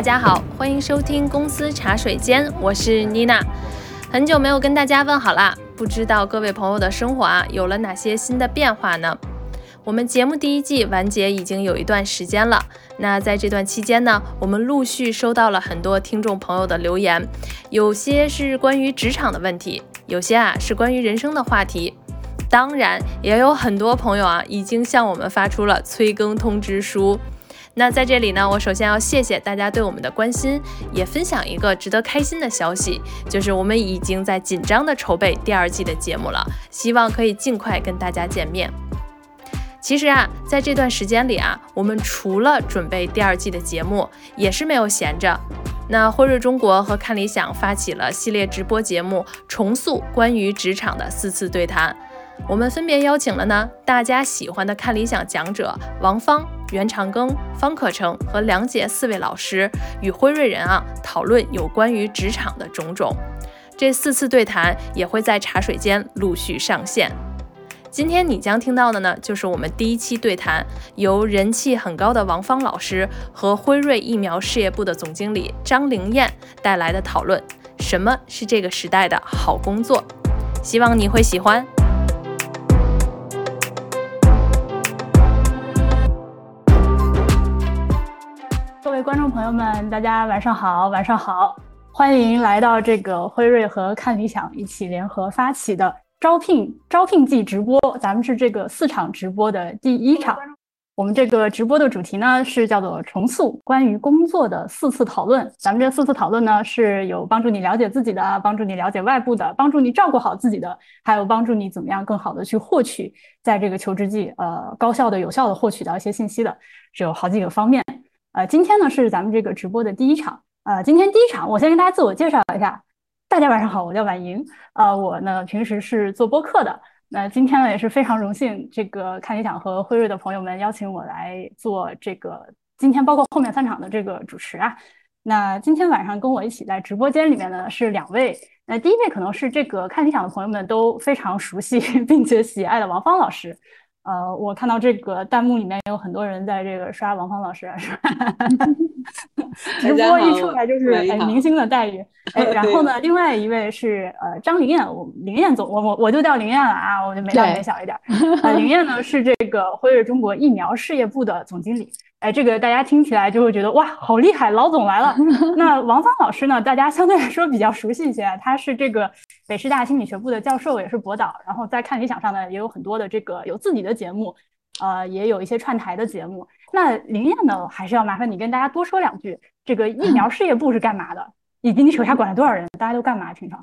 大家好，欢迎收听公司茶水间，我是妮娜。很久没有跟大家问好啦，不知道各位朋友的生活啊有了哪些新的变化呢？我们节目第一季完结已经有一段时间了，那在这段期间呢，我们陆续收到了很多听众朋友的留言，有些是关于职场的问题，有些啊是关于人生的话题。当然，也有很多朋友啊已经向我们发出了催更通知书。那在这里呢，我首先要谢谢大家对我们的关心，也分享一个值得开心的消息，就是我们已经在紧张的筹备第二季的节目了，希望可以尽快跟大家见面。其实啊，在这段时间里啊，我们除了准备第二季的节目，也是没有闲着。那辉瑞中国和看理想发起了系列直播节目，重塑关于职场的四次对谈。我们分别邀请了呢大家喜欢的看理想讲者王芳、袁长庚、方可成和梁杰四位老师，与辉瑞人啊讨论有关于职场的种种。这四次对谈也会在茶水间陆续上线。今天你将听到的呢，就是我们第一期对谈，由人气很高的王芳老师和辉瑞疫苗事业部的总经理张灵燕带来的讨论。什么是这个时代的好工作？希望你会喜欢。观众朋友们，大家晚上好，晚上好，欢迎来到这个辉瑞和看理想一起联合发起的。招聘招聘季直播，咱们是这个四场直播的第一场。我们这个直播的主题呢是叫做重塑关于工作的四次讨论。咱们这四次讨论呢是有帮助你了解自己的，帮助你了解外部的，帮助你照顾好自己的，还有帮助你怎么样更好的去获取在这个求职季呃高效的有效的获取到一些信息的，是有好几个方面。呃，今天呢是咱们这个直播的第一场。呃，今天第一场，我先跟大家自我介绍一下。大家晚上好，我叫婉莹，呃，我呢平时是做播客的，那今天呢也是非常荣幸，这个看理想和辉瑞的朋友们邀请我来做这个今天包括后面三场的这个主持啊。那今天晚上跟我一起在直播间里面呢是两位，那第一位可能是这个看理想的朋友们都非常熟悉并且喜爱的王芳老师。呃，我看到这个弹幕里面有很多人在这个刷王芳老师，是吧？直播一出来就是哎明星的待遇，哎，然后呢，另外一位是呃张灵燕，我灵燕总，我我我就叫灵燕了啊，我就没大没小一点。呃，灵燕呢是这个辉瑞中国疫苗事业部的总经理。哎，这个大家听起来就会觉得哇，好厉害，老总来了。那王芳老师呢？大家相对来说比较熟悉一些，他是这个北师大心理学部的教授，也是博导。然后在看理想上呢，也有很多的这个有自己的节目，呃，也有一些串台的节目。那林燕呢，还是要麻烦你跟大家多说两句，这个疫苗事业部是干嘛的？以及你手下管了多少人？大家都干嘛？平常？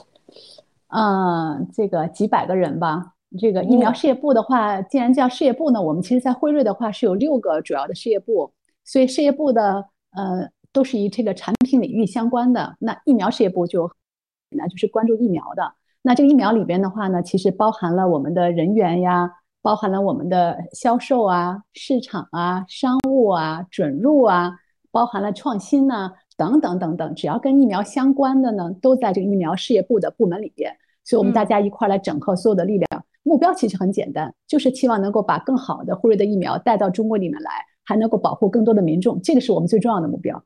嗯，这个几百个人吧。这个疫苗事业部的话，既然叫事业部呢，我们其实在辉瑞的话是有六个主要的事业部，所以事业部的呃都是以这个产品领域相关的。那疫苗事业部就那就是关注疫苗的。那这个疫苗里边的话呢，其实包含了我们的人员呀，包含了我们的销售啊、市场啊、商务啊、准入啊，包含了创新呢等等等等，只要跟疫苗相关的呢，都在这个疫苗事业部的部门里边。所以我们大家一块来整合所有的力量。目标其实很简单，就是期望能够把更好的辉瑞的疫苗带到中国里面来，还能够保护更多的民众，这个是我们最重要的目标。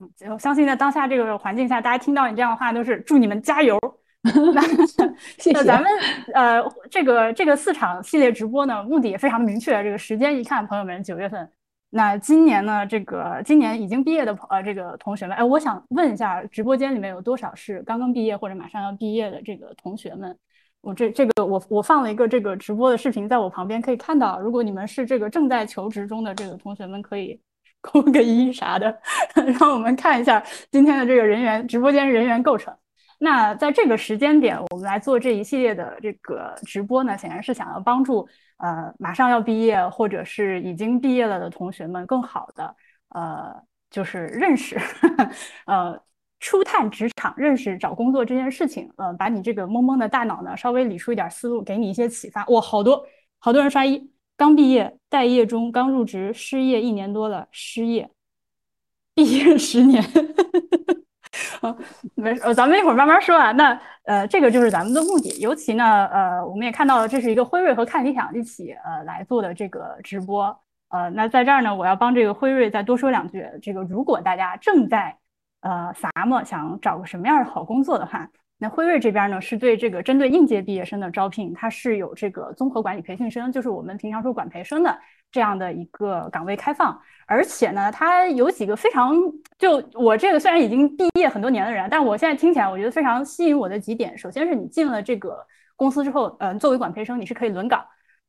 嗯，我相信在当下这个环境下，大家听到你这样的话，都是祝你们加油。那谢谢。咱们呃，这个这个四场系列直播呢，目的也非常的明确。这个时间一看，朋友们，九月份。那今年呢，这个今年已经毕业的呃这个同学们，哎，我想问一下，直播间里面有多少是刚刚毕业或者马上要毕业的这个同学们？我这这个我我放了一个这个直播的视频在我旁边可以看到，如果你们是这个正在求职中的这个同学们，可以 扣个一啥的，让我们看一下今天的这个人员直播间人员构成。那在这个时间点，我们来做这一系列的这个直播呢，显然是想要帮助呃马上要毕业或者是已经毕业了的同学们更好的呃就是认识 呃。初探职场，认识找工作这件事情，嗯，把你这个懵懵的大脑呢，稍微理出一点思路，给你一些启发。哇，好多好多人刷一，刚毕业，待业中，刚入职，失业一年多了，失业，毕业十年。啊，没事，咱们一会儿慢慢说啊。那呃，这个就是咱们的目的。尤其呢，呃，我们也看到了，这是一个辉瑞和看理想一起呃来做的这个直播。呃，那在这儿呢，我要帮这个辉瑞再多说两句。这个如果大家正在呃撒么想找个什么样的好工作的话，那辉瑞这边呢是对这个针对应届毕业生的招聘，它是有这个综合管理培训生，就是我们平常说管培生的这样的一个岗位开放。而且呢，它有几个非常就我这个虽然已经毕业很多年的人，但我现在听起来我觉得非常吸引我的几点。首先是你进了这个公司之后，嗯，作为管培生你是可以轮岗。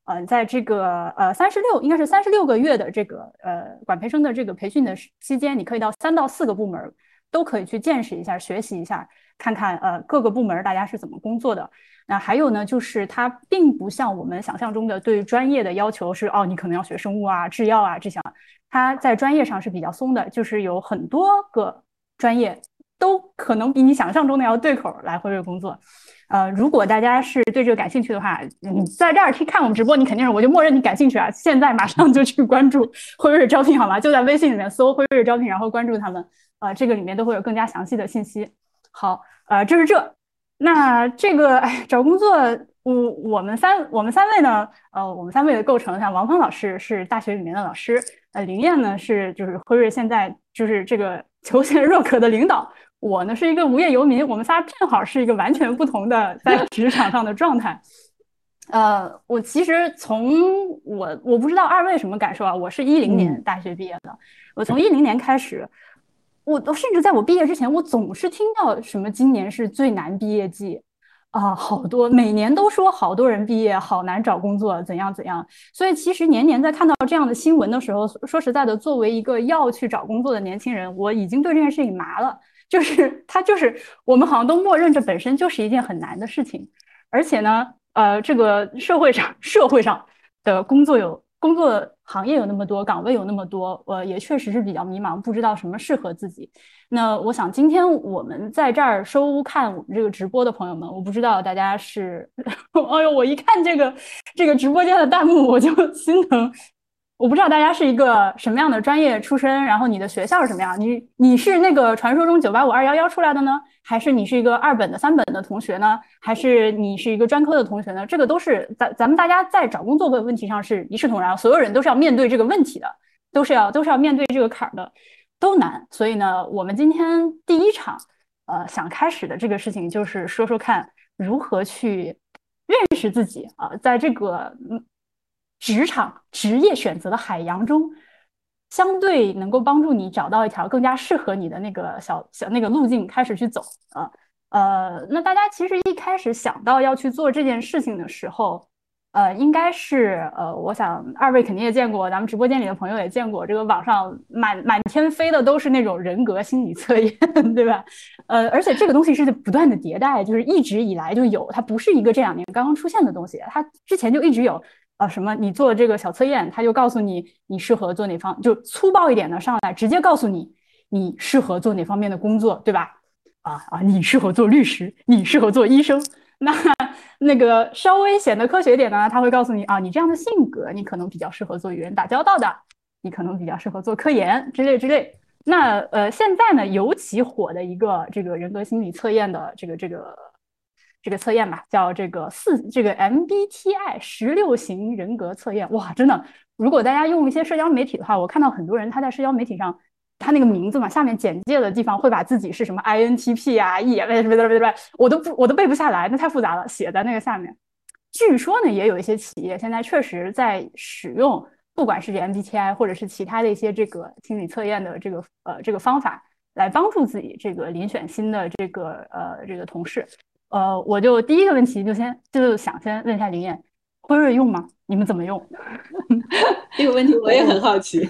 嗯，在这个呃三十六应该是三十六个月的这个呃管培生的这个培训的期间，你可以到三到四个部门都可以去见识一下、学习一下，看看呃各个部门大家是怎么工作的。那还有呢，就是它并不像我们想象中的对专业的要求是哦，你可能要学生物啊、制药啊这项，它在专业上是比较松的，就是有很多个专业都可能比你想象中的要对口来辉瑞工作。呃，如果大家是对这个感兴趣的话，你在这儿去看我们直播，你肯定是我就默认你感兴趣啊！现在马上就去关注 辉瑞招聘好吗？就在微信里面搜辉瑞招聘，然后关注他们，呃，这个里面都会有更加详细的信息。好，呃，这是这，那这个哎，找工作，我我们三我们三位呢，呃，我们三位的构成，像王芳老师是大学里面的老师，呃，林燕呢是就是辉瑞现在就是这个求贤 若渴的领导。我呢是一个无业游民，我们仨正好是一个完全不同的在职场上的状态。呃，我其实从我我不知道二位什么感受啊？我是一零年大学毕业的，我从一零年开始，我都甚至在我毕业之前，我总是听到什么今年是最难毕业季啊，好多每年都说好多人毕业好难找工作，怎样怎样。所以其实年年在看到这样的新闻的时候，说实在的，作为一个要去找工作的年轻人，我已经对这件事情麻了。就是他，就是我们好像都默认这本身就是一件很难的事情，而且呢，呃，这个社会上社会上的工作有工作行业有那么多，岗位有那么多，呃，也确实是比较迷茫，不知道什么适合自己。那我想今天我们在这儿收看我们这个直播的朋友们，我不知道大家是，哎呦，我一看这个这个直播间的弹幕，我就心疼。我不知道大家是一个什么样的专业出身，然后你的学校是什么样？你你是那个传说中九八五二幺幺出来的呢，还是你是一个二本的三本的同学呢？还是你是一个专科的同学呢？这个都是咱咱们大家在找工作的问题上是一视同仁，所有人都是要面对这个问题的，都是要都是要面对这个坎儿的，都难。所以呢，我们今天第一场，呃，想开始的这个事情就是说说看如何去认识自己啊，在这个。职场职业选择的海洋中，相对能够帮助你找到一条更加适合你的那个小小那个路径，开始去走啊。呃，那大家其实一开始想到要去做这件事情的时候，呃，应该是呃，我想二位肯定也见过，咱们直播间里的朋友也见过，这个网上满满天飞的都是那种人格心理测验，对吧？呃，而且这个东西是不断的迭代，就是一直以来就有，它不是一个这两年刚刚出现的东西，它之前就一直有。啊，什么？你做这个小测验，他就告诉你你适合做哪方，就粗暴一点的上来，直接告诉你你适合做哪方面的工作，对吧？啊啊，你适合做律师，你适合做医生。那那个稍微显得科学点呢，他会告诉你啊，你这样的性格，你可能比较适合做与人打交道的，你可能比较适合做科研之类之类。那呃，现在呢，尤其火的一个这个人格心理测验的这个这个。这个测验吧，叫这个四这个 MBTI 十六型人格测验。哇，真的，如果大家用一些社交媒体的话，我看到很多人他在社交媒体上，他那个名字嘛，下面简介的地方会把自己是什么 INTP 啊，E 不不不不不，我都不我都背不下来，那太复杂了，写在那个下面。据说呢，也有一些企业现在确实在使用，不管是 MBTI 或者是其他的一些这个心理测验的这个呃这个方法，来帮助自己这个遴选新的这个呃这个同事。呃，我就第一个问题就先就是想先问一下林燕，辉瑞用吗？你们怎么用？这个问题我也很好奇。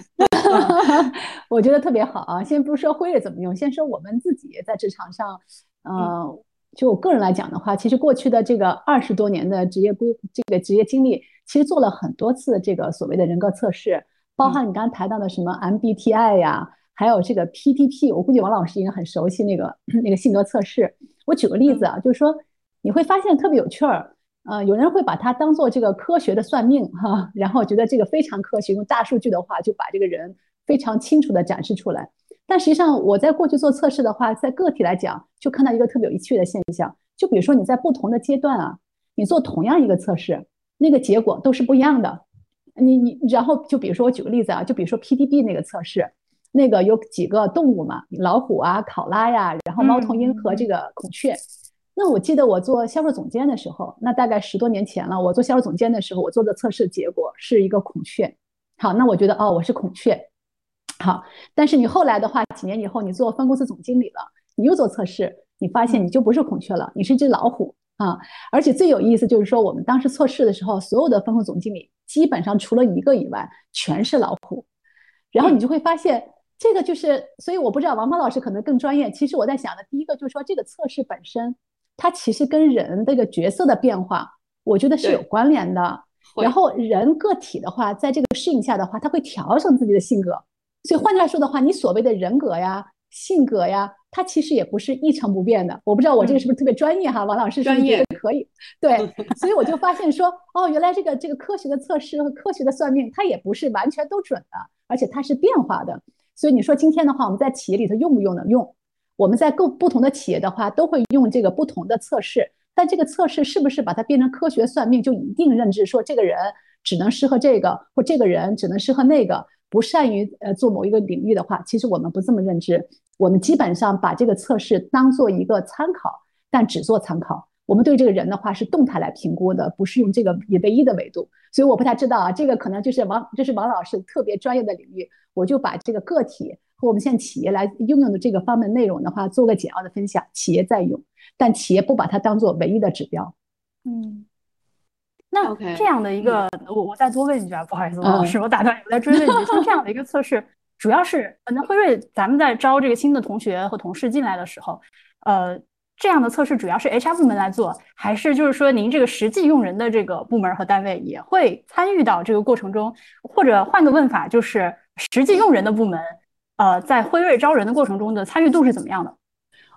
我觉得特别好啊。先不说辉瑞怎么用，先说我们自己在职场上，呃，就我个人来讲的话，其实过去的这个二十多年的职业规这个职业经历，其实做了很多次这个所谓的人格测试，包含你刚刚谈到的什么 MBTI 呀，还有这个 PTP，我估计王老师应该很熟悉那个 那个性格测试。我举个例子啊，就是说你会发现特别有趣儿，呃，有人会把它当做这个科学的算命哈，然后觉得这个非常科学，用大数据的话就把这个人非常清楚的展示出来。但实际上我在过去做测试的话，在个体来讲，就看到一个特别有趣的现象，就比如说你在不同的阶段啊，你做同样一个测试，那个结果都是不一样的。你你然后就比如说我举个例子啊，就比如说 PDB 那个测试，那个有几个动物嘛，老虎啊、考拉呀，然后猫头鹰和这个孔雀。那我记得我做销售总监的时候，那大概十多年前了。我做销售总监的时候，我做的测试结果是一个孔雀。好，那我觉得哦，我是孔雀。好，但是你后来的话，几年以后你做分公司总经理了，你又做测试，你发现你就不是孔雀了，你是一只老虎啊！而且最有意思就是说，我们当时测试的时候，所有的分公司总经理基本上除了一个以外，全是老虎。然后你就会发现，这个就是，所以我不知道王芳老师可能更专业。其实我在想的第一个就是说，这个测试本身。它其实跟人这个角色的变化，我觉得是有关联的。然后人个体的话，在这个适应下的话，他会调整自己的性格。所以换句话说的话，你所谓的人格呀、性格呀，它其实也不是一成不变的。我不知道我这个是不是特别专业哈？王老师专业可以。对，所以我就发现说，哦，原来这个这个科学的测试和科学的算命，它也不是完全都准的，而且它是变化的。所以你说今天的话，我们在企业里头用不用呢？用。我们在各不同的企业的话，都会用这个不同的测试，但这个测试是不是把它变成科学算命，就一定认知说这个人只能适合这个，或这个人只能适合那个，不善于呃做某一个领域的话，其实我们不这么认知。我们基本上把这个测试当做一个参考，但只做参考。我们对这个人的话是动态来评估的，不是用这个一唯一的维度。所以我不太知道啊，这个可能就是王，这是王老师特别专业的领域，我就把这个个体。和我们现在企业来应用的这个方面内容的话，做个简要的分享。企业在用，但企业不把它当做唯一的指标。嗯，那这样的一个，我我再多问一句啊，不好意思，王老师，我打断你，我再追问一句，像这样的一个测试，主要是那辉瑞咱们在招这个新的同学和同事进来的时候，呃，这样的测试主要是 HR 部门来做，还是就是说您这个实际用人的这个部门和单位也会参与到这个过程中？或者换个问法，就是实际用人的部门。呃，在辉瑞招人的过程中的参与度是怎么样的？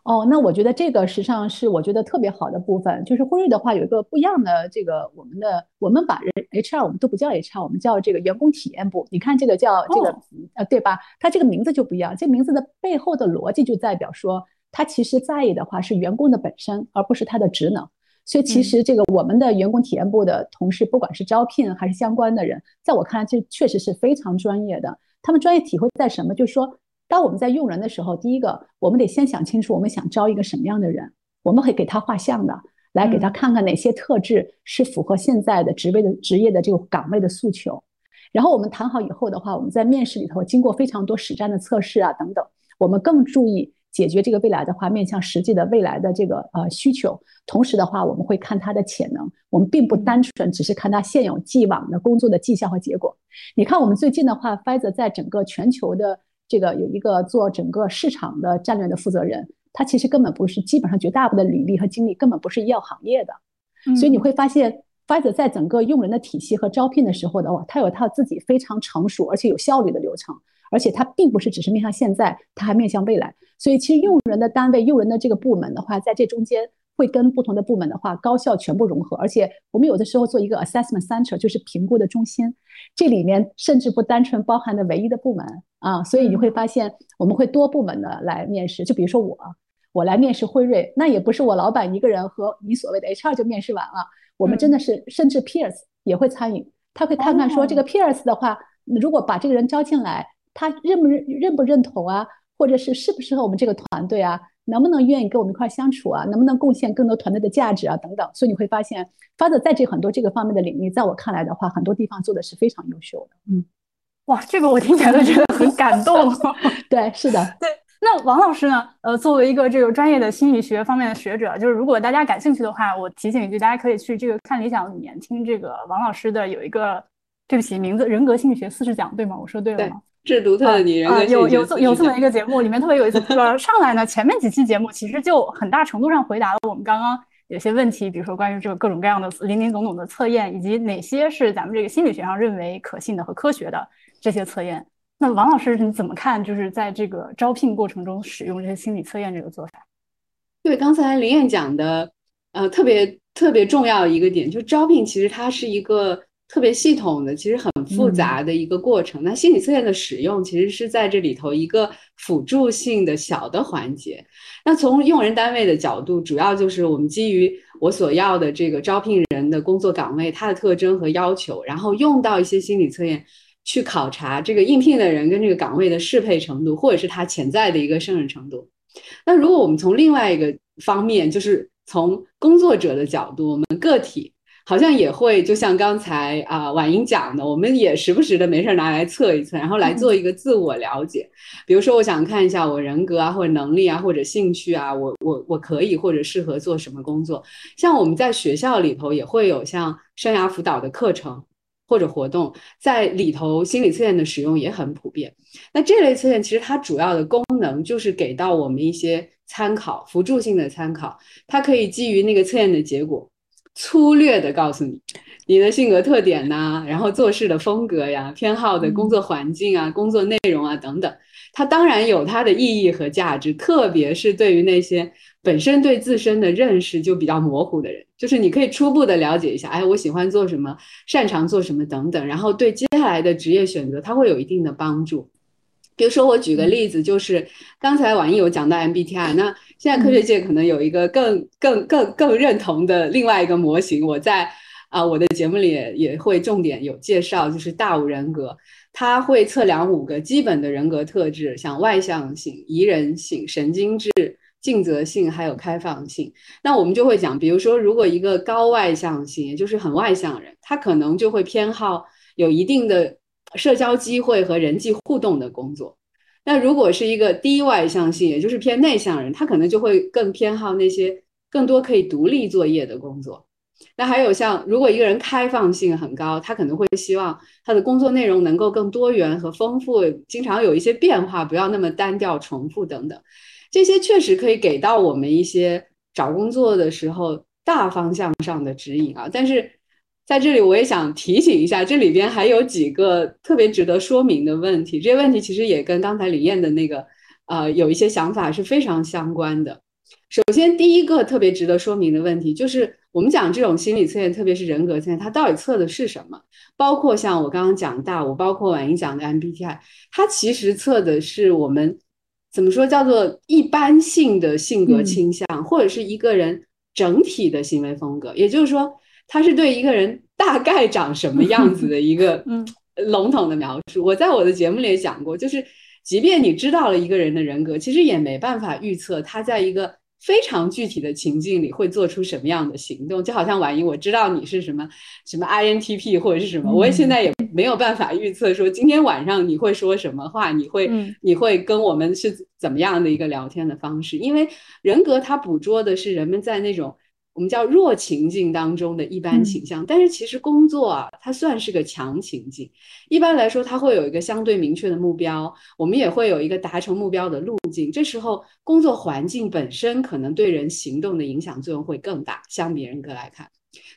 哦，那我觉得这个实际上是我觉得特别好的部分，就是辉瑞的话有一个不一样的这个我们的我们把人 HR 我们都不叫 HR，我们叫这个员工体验部。你看这个叫这个呃对吧？它这个名字就不一样，这名字的背后的逻辑就代表说，它其实在意的话是员工的本身，而不是他的职能。所以其实这个我们的员工体验部的同事，不管是招聘还是相关的人，在我看来这确实是非常专业的。他们专业体会在什么？就是说，当我们在用人的时候，第一个，我们得先想清楚，我们想招一个什么样的人，我们会给他画像的，来给他看看哪些特质是符合现在的职位的职业的这个岗位的诉求。然后我们谈好以后的话，我们在面试里头经过非常多实战的测试啊等等，我们更注意解决这个未来的话面向实际的未来的这个呃需求。同时的话，我们会看他的潜能，我们并不单纯只是看他现有既往的工作的绩效和结果。你看，我们最近的话，Pfizer 在整个全球的这个有一个做整个市场的战略的负责人，他其实根本不是，基本上绝大部分的履历和经历根本不是医药行业的，所以你会发现，Pfizer 在整个用人的体系和招聘的时候的话，他有他自己非常成熟而且有效率的流程，而且它并不是只是面向现在，它还面向未来。所以其实用人的单位、用人的这个部门的话，在这中间。会跟不同的部门的话高效全部融合，而且我们有的时候做一个 assessment center，就是评估的中心，这里面甚至不单纯包含的唯一的部门啊，所以你会发现我们会多部门的来面试，就比如说我，我来面试辉瑞，那也不是我老板一个人和你所谓的 HR 就面试完了，我们真的是甚至 peers 也会参与，他会看看说这个 peers 的话，如果把这个人招进来，他认不认认不认同啊，或者是适不适合我们这个团队啊？能不能愿意跟我们一块相处啊？能不能贡献更多团队的价值啊？等等，所以你会发现，发的在这很多这个方面的领域，在我看来的话，很多地方做的是非常优秀的。嗯，哇，这个我听起来都觉得很感动。对，是的。对，那王老师呢？呃，作为一个这个专业的心理学方面的学者，就是如果大家感兴趣的话，我提醒一句，大家可以去这个看理想里面听这个王老师的有一个，对不起，名字人格心理学四十讲，对吗？我说对了吗？是独特的你人格有有有这么一个节目，里面特别有意思。这个上来呢，前面几期节目其实就很大程度上回答了我们刚刚有些问题，比如说关于这个各种各样的林林总总的测验，以及哪些是咱们这个心理学上认为可信的和科学的这些测验。那王老师你怎么看？就是在这个招聘过程中使用这些心理测验这个做法？对，刚才林燕讲的，呃，特别特别重要一个点，就招聘其实它是一个特别系统的，其实很复杂的一个过程。那心理测验的使用其实是在这里头一个辅助性的小的环节。那从用人单位的角度，主要就是我们基于我所要的这个招聘人的工作岗位，它的特征和要求，然后用到一些心理测验去考察这个应聘的人跟这个岗位的适配程度，或者是他潜在的一个胜任程度。那如果我们从另外一个方面，就是从工作者的角度，我们个体。好像也会，就像刚才啊婉莹讲的，我们也时不时的没事拿来测一测，然后来做一个自我了解。比如说，我想看一下我人格啊，或者能力啊，或者兴趣啊，我我我可以或者适合做什么工作。像我们在学校里头也会有像生涯辅导的课程或者活动，在里头心理测验的使用也很普遍。那这类测验其实它主要的功能就是给到我们一些参考、辅助性的参考，它可以基于那个测验的结果。粗略的告诉你，你的性格特点呐，然后做事的风格呀，偏好的工作环境啊，工作内容啊等等，它当然有它的意义和价值，特别是对于那些本身对自身的认识就比较模糊的人，就是你可以初步的了解一下，哎，我喜欢做什么，擅长做什么等等，然后对接下来的职业选择，它会有一定的帮助。比如说，我举个例子，就是刚才网易有讲到 MBTI，那现在科学界可能有一个更更更更认同的另外一个模型，我在啊我的节目里也会重点有介绍，就是大五人格，它会测量五个基本的人格特质，像外向性、宜人性、神经质、尽责性，还有开放性。那我们就会讲，比如说，如果一个高外向性，也就是很外向人，他可能就会偏好有一定的。社交机会和人际互动的工作，那如果是一个低外向性，也就是偏内向人，他可能就会更偏好那些更多可以独立作业的工作。那还有像，如果一个人开放性很高，他可能会希望他的工作内容能够更多元和丰富，经常有一些变化，不要那么单调重复等等。这些确实可以给到我们一些找工作的时候大方向上的指引啊，但是。在这里，我也想提醒一下，这里边还有几个特别值得说明的问题。这些问题其实也跟刚才李燕的那个，呃，有一些想法是非常相关的。首先，第一个特别值得说明的问题就是，我们讲这种心理测验，特别是人格测验，它到底测的是什么？包括像我刚刚讲大五，包括婉莹讲的 MBTI，它其实测的是我们怎么说叫做一般性的性格倾向，或者是一个人整体的行为风格。也就是说。它是对一个人大概长什么样子的一个 笼统的描述。我在我的节目里也讲过，就是即便你知道了一个人的人格，其实也没办法预测他在一个非常具体的情境里会做出什么样的行动。就好像婉莹，我知道你是什么什么 INTP 或者是什么，我也现在也没有办法预测说今天晚上你会说什么话，你会你会跟我们是怎么样的一个聊天的方式，因为人格它捕捉的是人们在那种。我们叫弱情境当中的一般倾向，但是其实工作啊，它算是个强情境。一般来说，它会有一个相对明确的目标，我们也会有一个达成目标的路径。这时候，工作环境本身可能对人行动的影响作用会更大，相比人格来看。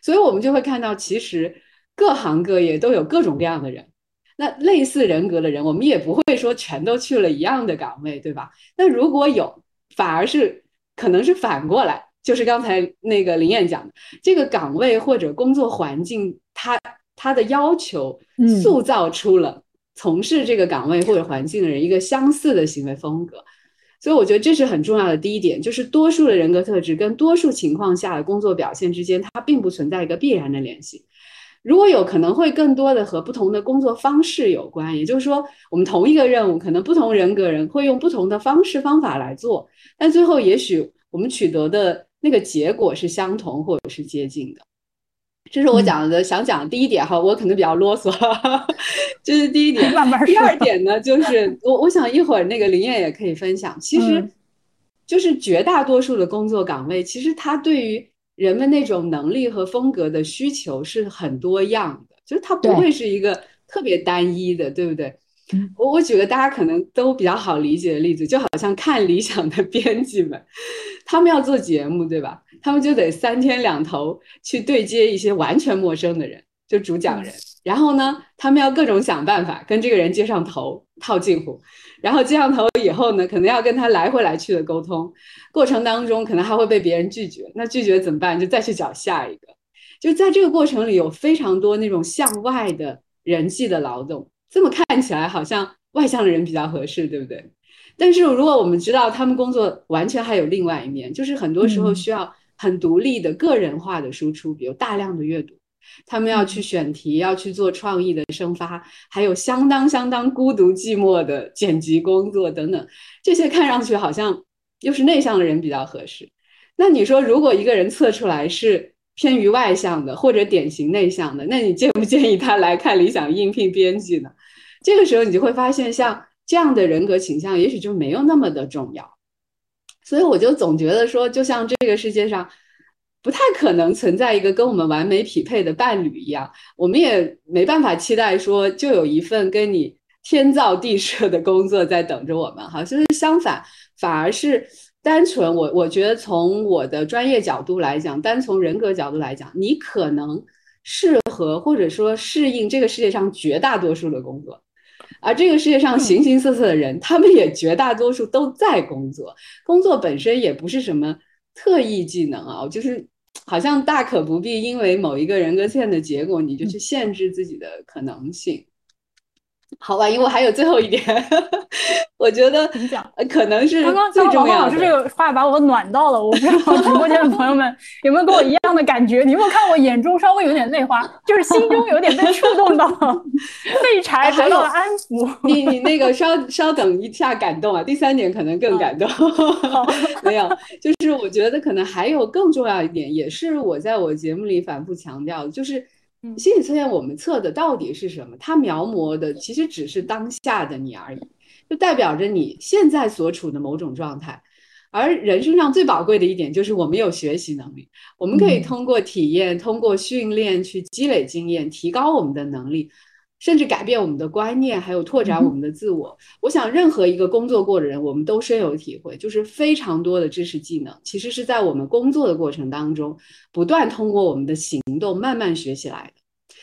所以我们就会看到，其实各行各业都有各种各样的人。那类似人格的人，我们也不会说全都去了一样的岗位，对吧？那如果有，反而是可能是反过来。就是刚才那个林燕讲的，这个岗位或者工作环境，它它的要求塑造出了从事这个岗位或者环境的人一个相似的行为风格，所以我觉得这是很重要的第一点，就是多数的人格特质跟多数情况下的工作表现之间，它并不存在一个必然的联系。如果有可能会更多的和不同的工作方式有关，也就是说，我们同一个任务，可能不同人格人会用不同的方式方法来做，但最后也许我们取得的。那个结果是相同或者是接近的，这是我讲的想讲的第一点哈，我可能比较啰嗦，这是第一点。第二点呢，就。是我我想一会儿那个林燕也可以分享，其实就是绝大多数的工作岗位，其实它对于人们那种能力和风格的需求是很多样的，就是它不会是一个特别单一的，对不对？我我举个大家可能都比较好理解的例子，就好像看理想的编辑们，他们要做节目，对吧？他们就得三天两头去对接一些完全陌生的人，就主讲人。然后呢，他们要各种想办法跟这个人接上头，套近乎。然后接上头以后呢，可能要跟他来回来去的沟通，过程当中可能还会被别人拒绝。那拒绝怎么办？就再去找下一个。就在这个过程里，有非常多那种向外的。人际的劳动。这么看起来好像外向的人比较合适，对不对？但是如果我们知道他们工作完全还有另外一面，就是很多时候需要很独立的个人化的输出，比如大量的阅读，他们要去选题，要去做创意的生发，还有相当相当孤独寂寞的剪辑工作等等，这些看上去好像又是内向的人比较合适。那你说，如果一个人测出来是偏于外向的，或者典型内向的，那你建不建议他来看理想应聘编辑呢？这个时候你就会发现，像。这样的人格倾向也许就没有那么的重要，所以我就总觉得说，就像这个世界上不太可能存在一个跟我们完美匹配的伴侣一样，我们也没办法期待说就有一份跟你天造地设的工作在等着我们。哈，就是相反，反而是单纯我我觉得从我的专业角度来讲，单从人格角度来讲，你可能适合或者说适应这个世界上绝大多数的工作。而这个世界上形形色色的人，他们也绝大多数都在工作，工作本身也不是什么特异技能啊，就是好像大可不必因为某一个人格线的结果，你就去限制自己的可能性。好吧，因为我还有最后一点，我觉得可能是刚刚最重要的。老师这个话把我暖到了，我不知道直播间的朋友们有没有跟我一样的感觉？你有没有看我眼中稍微有点泪花，就是心中有点被触动到，废柴得到了安抚。你你那个稍稍等一下，感动啊！第三点可能更感动。没有，就是我觉得可能还有更重要一点，也是我在我节目里反复强调的，就是。心理测验我们测的到底是什么？它描摹的其实只是当下的你而已，就代表着你现在所处的某种状态。而人身上最宝贵的一点就是我们有学习能力，我们可以通过体验、通过训练去积累经验，提高我们的能力。甚至改变我们的观念，还有拓展我们的自我。我想，任何一个工作过的人，我们都深有体会，就是非常多的知识技能，其实是在我们工作的过程当中，不断通过我们的行动慢慢学起来的。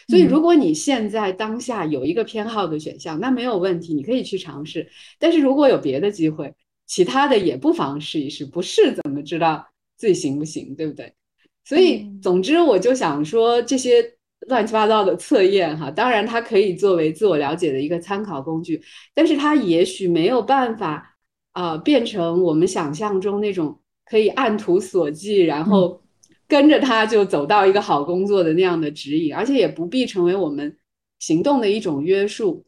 所以，如果你现在当下有一个偏好的选项，那没有问题，你可以去尝试。但是如果有别的机会，其他的也不妨试一试。不试怎么知道自己行不行，对不对？所以，总之，我就想说这些。乱七八糟的测验哈，当然它可以作为自我了解的一个参考工具，但是它也许没有办法啊变成我们想象中那种可以按图索骥，然后跟着它就走到一个好工作的那样的指引，而且也不必成为我们行动的一种约束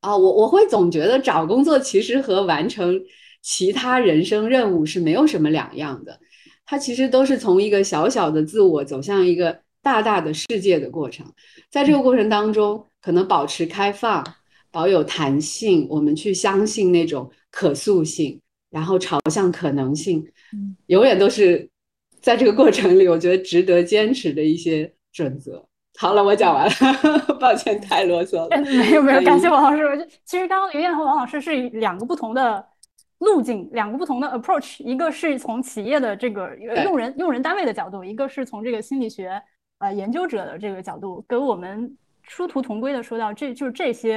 啊。我我会总觉得找工作其实和完成其他人生任务是没有什么两样的，它其实都是从一个小小的自我走向一个。大大的世界的过程，在这个过程当中，可能保持开放，保有弹性，我们去相信那种可塑性，然后朝向可能性，永远都是在这个过程里，我觉得值得坚持的一些准则。好了，我讲完了，抱歉太啰嗦了。没有没有，感谢王老师。就其实刚刚刘燕和王老师是两个不同的路径，两个不同的 approach，一个是从企业的这个用人用人单位的角度，一个是从这个心理学。呃，研究者的这个角度，跟我们殊途同归的说到，这就是这些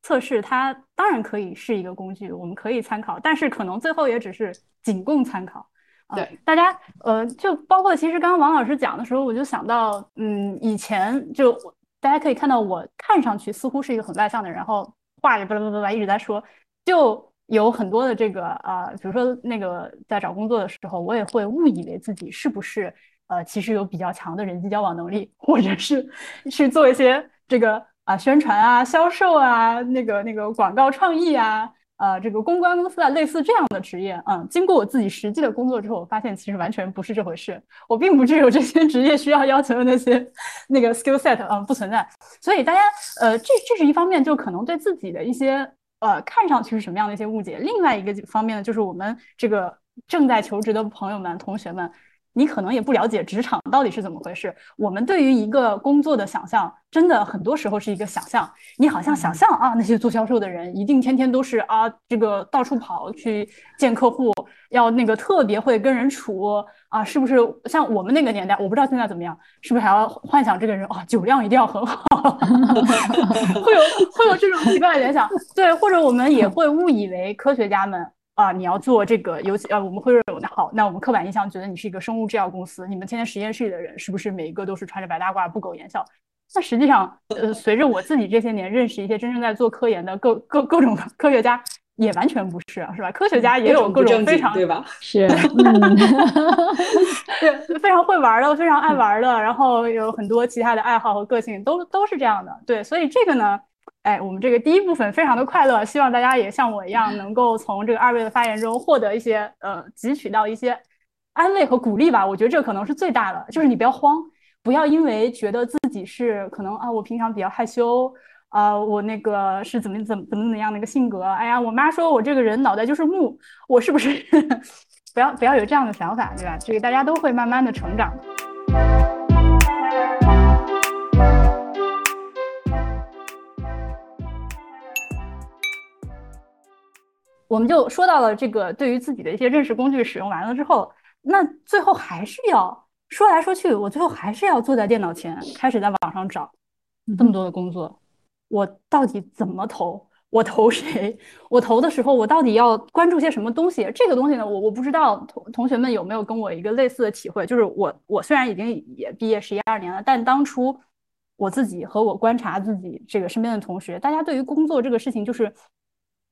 测试，它当然可以是一个工具，我们可以参考，但是可能最后也只是仅供参考。对，大家，呃，就包括其实刚刚王老师讲的时候，我就想到，嗯，以前就大家可以看到，我看上去似乎是一个很外向的人，然后话也巴拉巴拉巴拉一直在说，就有很多的这个啊，比如说那个在找工作的时候，我也会误以为自己是不是。呃，其实有比较强的人际交往能力，或者是去做一些这个啊宣传啊、销售啊、那个那个广告创意啊、呃这个公关公司啊，类似这样的职业。嗯，经过我自己实际的工作之后，我发现其实完全不是这回事。我并不具有这些 职业需要要求的那些那个 skill set，嗯，不存在。所以大家呃，这这是一方面，就可能对自己的一些呃看上去是什么样的一些误解。另外一个方面呢，就是我们这个正在求职的朋友们、同学们。你可能也不了解职场到底是怎么回事。我们对于一个工作的想象，真的很多时候是一个想象。你好像想象啊，那些做销售的人一定天天都是啊，这个到处跑去见客户，要那个特别会跟人处啊，是不是？像我们那个年代，我不知道现在怎么样，是不是还要幻想这个人啊，酒量一定要很好，会有会有这种奇怪的联想？对，或者我们也会误以为科学家们。啊，你要做这个，尤其呃，我们辉瑞有的好，那我们刻板印象觉得你是一个生物制药公司，你们天天实验室里的人是不是每一个都是穿着白大褂不苟言笑？那实际上，呃，随着我自己这些年认识一些真正在做科研的各各各种 科学家，也完全不是，是吧？科学家也有各种非常对吧？是，对，非常会玩的，非常爱玩的，然后有很多其他的爱好和个性，都都是这样的。对，所以这个呢，哎，我们这个第一部分非常的快乐，希望大家也像我一样，能够从这个二位的发言中获得一些呃，汲取到一些安慰和鼓励吧。我觉得这可能是最大的，就是你不要慌。不要因为觉得自己是可能啊，我平常比较害羞啊，我那个是怎么怎么怎么怎么样的一个性格？哎呀，我妈说我这个人脑袋就是木，我是不是 不要不要有这样的想法，对吧？这个大家都会慢慢的成长。我们就说到了这个对于自己的一些认识工具使用完了之后，那最后还是要。说来说去，我最后还是要坐在电脑前，开始在网上找这么多的工作。我到底怎么投？我投谁？我投的时候，我到底要关注些什么东西？这个东西呢，我我不知道同同学们有没有跟我一个类似的体会。就是我我虽然已经也毕业十一二年了，但当初我自己和我观察自己这个身边的同学，大家对于工作这个事情就是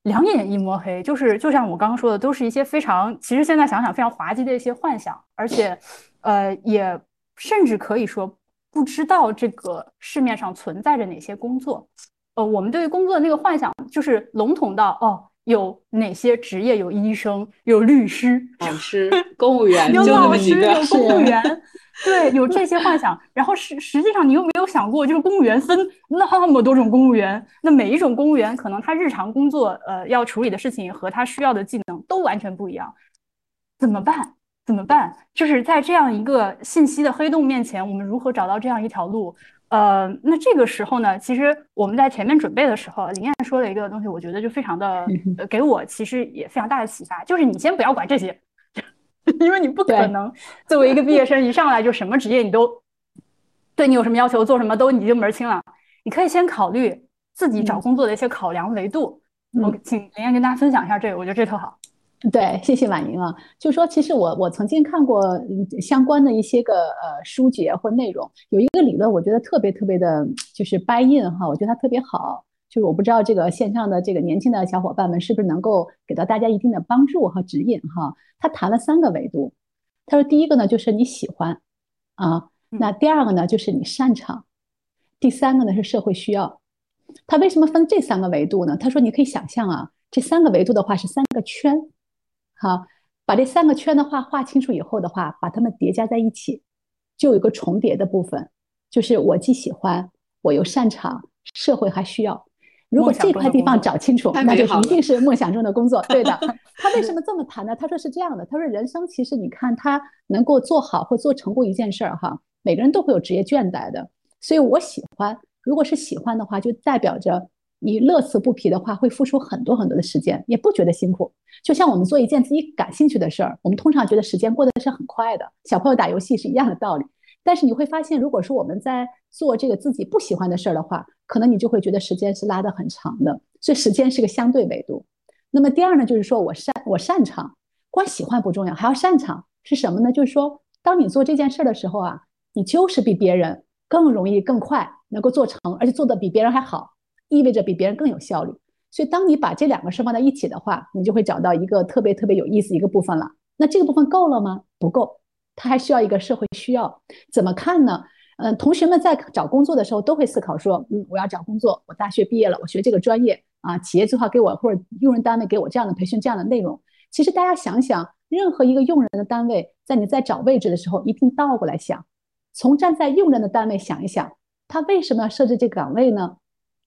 两眼一抹黑，就是就像我刚刚说的，都是一些非常其实现在想想非常滑稽的一些幻想，而且。呃，也甚至可以说不知道这个市面上存在着哪些工作。呃，我们对于工作的那个幻想就是笼统到哦，有哪些职业？有医生，有律师，老师，公务员，有老师，有 公务员，对，有这些幻想。然后实实际上，你有没有想过，就是公务员分那么多种公务员，那每一种公务员可能他日常工作呃要处理的事情和他需要的技能都完全不一样，怎么办？怎么办？就是在这样一个信息的黑洞面前，我们如何找到这样一条路？呃，那这个时候呢，其实我们在前面准备的时候，林燕说了一个东西，我觉得就非常的给我其实也非常大的启发，就是你先不要管这些，因为你不可能作为一个毕业生一上来就什么职业你都对你有什么要求，做什么都你就门儿清了。你可以先考虑自己找工作的一些考量维度。我请林燕跟大家分享一下这个，我觉得这特好。对，谢谢婉莹啊。就说其实我我曾经看过相关的一些个呃书籍或内容，有一个理论，我觉得特别特别的，就是 buy in 哈，我觉得它特别好。就是我不知道这个线上的这个年轻的小伙伴们是不是能够给到大家一定的帮助和指引哈。他谈了三个维度，他说第一个呢就是你喜欢啊，那第二个呢就是你擅长，第三个呢是社会需要。他为什么分这三个维度呢？他说你可以想象啊，这三个维度的话是三个圈。好，把这三个圈的话画清楚以后的话，把它们叠加在一起，就有一个重叠的部分，就是我既喜欢，我又擅长，社会还需要。如果这块地方找清楚，那就一定是梦想中的工作。对的，他为什么这么谈呢？他说是这样的，他说人生其实你看他能够做好或做成功一件事儿哈，每个人都会有职业倦怠的，所以我喜欢，如果是喜欢的话，就代表着。你乐此不疲的话，会付出很多很多的时间，也不觉得辛苦。就像我们做一件自己感兴趣的事儿，我们通常觉得时间过得是很快的。小朋友打游戏是一样的道理。但是你会发现，如果说我们在做这个自己不喜欢的事儿的话，可能你就会觉得时间是拉得很长的。所以时间是个相对维度。那么第二呢，就是说我擅我擅长，光喜欢不重要，还要擅长是什么呢？就是说，当你做这件事儿的时候啊，你就是比别人更容易、更快能够做成，而且做得比别人还好。意味着比别人更有效率，所以当你把这两个事放在一起的话，你就会找到一个特别特别有意思一个部分了。那这个部分够了吗？不够，它还需要一个社会需要。怎么看呢？嗯，同学们在找工作的时候都会思考说，嗯，我要找工作，我大学毕业了，我学这个专业啊，企业最好给我或者用人单位给我这样的培训这样的内容。其实大家想想，任何一个用人的单位，在你在找位置的时候，一定倒过来想，从站在用人的单位想一想，他为什么要设置这个岗位呢？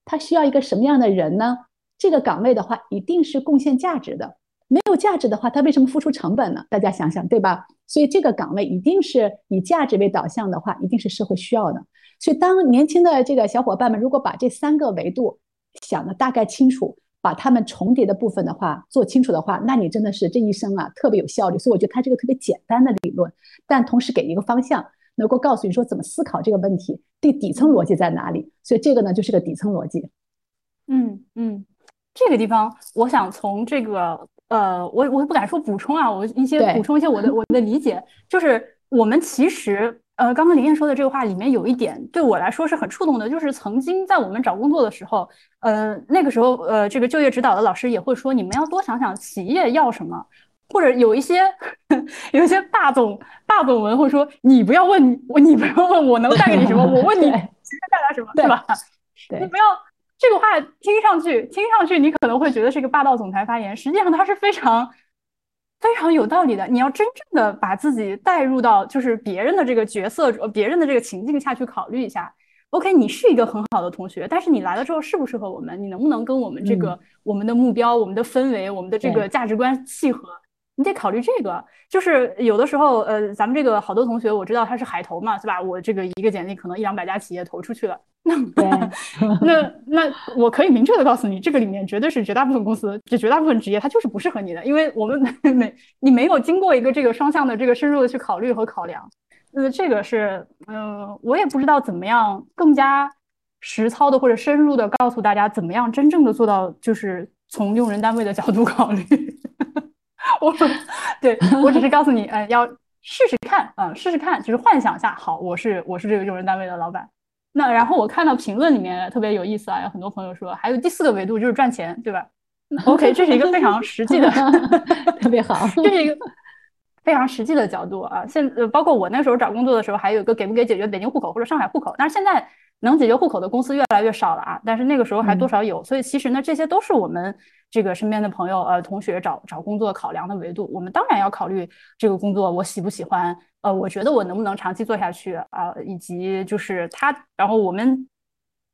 他需要一个什么样的人呢？这个岗位的话，一定是贡献价值的。没有价值的话，他为什么付出成本呢？大家想想，对吧？所以这个岗位一定是以价值为导向的话，一定是社会需要的。所以当年轻的这个小伙伴们如果把这三个维度想的大概清楚，把他们重叠的部分的话做清楚的话，那你真的是这一生啊特别有效率。所以我觉得他这个特别简单的理论，但同时给一个方向。能够告诉你说怎么思考这个问题，底底层逻辑在哪里？所以这个呢就是个底层逻辑。嗯嗯，这个地方我想从这个呃，我我不敢说补充啊，我一些补充一些我的 我的理解，就是我们其实呃，刚刚林燕说的这个话里面有一点对我来说是很触动的，就是曾经在我们找工作的时候，呃，那个时候呃，这个就业指导的老师也会说，你们要多想想企业要什么，或者有一些 有一些霸总霸总文会说，你不要问我，你不要问我能带给你什么，我问你其实带来什么，对吧？对，你不要这个话听上去听上去你可能会觉得是一个霸道总裁发言，实际上它是非常。非常有道理的，你要真正的把自己带入到就是别人的这个角色、别人的这个情境下去考虑一下。OK，你是一个很好的同学，但是你来了之后适不适合我们？你能不能跟我们这个我们的目标、我们的氛围、我们的这个价值观契合？你得考虑这个。就是有的时候，呃，咱们这个好多同学，我知道他是海投嘛，是吧？我这个一个简历可能一两百家企业投出去了。那 那那我可以明确的告诉你，这个里面绝对是绝大部分公司，就绝大部分职业，它就是不适合你的，因为我们没 你没有经过一个这个双向的这个深入的去考虑和考量。呃，这个是，嗯，我也不知道怎么样更加实操的或者深入的告诉大家，怎么样真正的做到，就是从用人单位的角度考虑。我对我只是告诉你，嗯，要试试看，嗯，试试看，就是幻想一下，好，我是我是这个用人单位的老板。那然后我看到评论里面特别有意思啊，有很多朋友说还有第四个维度就是赚钱，对吧？OK，这是一个非常实际的 特别好，这是一个非常实际的角度啊。现呃，包括我那时候找工作的时候，还有一个给不给解决北京户口或者上海户口，但是现在能解决户口的公司越来越少了啊。但是那个时候还多少有，所以其实呢，这些都是我们这个身边的朋友呃同学找找工作考量的维度。我们当然要考虑这个工作我喜不喜欢。呃，我觉得我能不能长期做下去啊？以及就是他，然后我们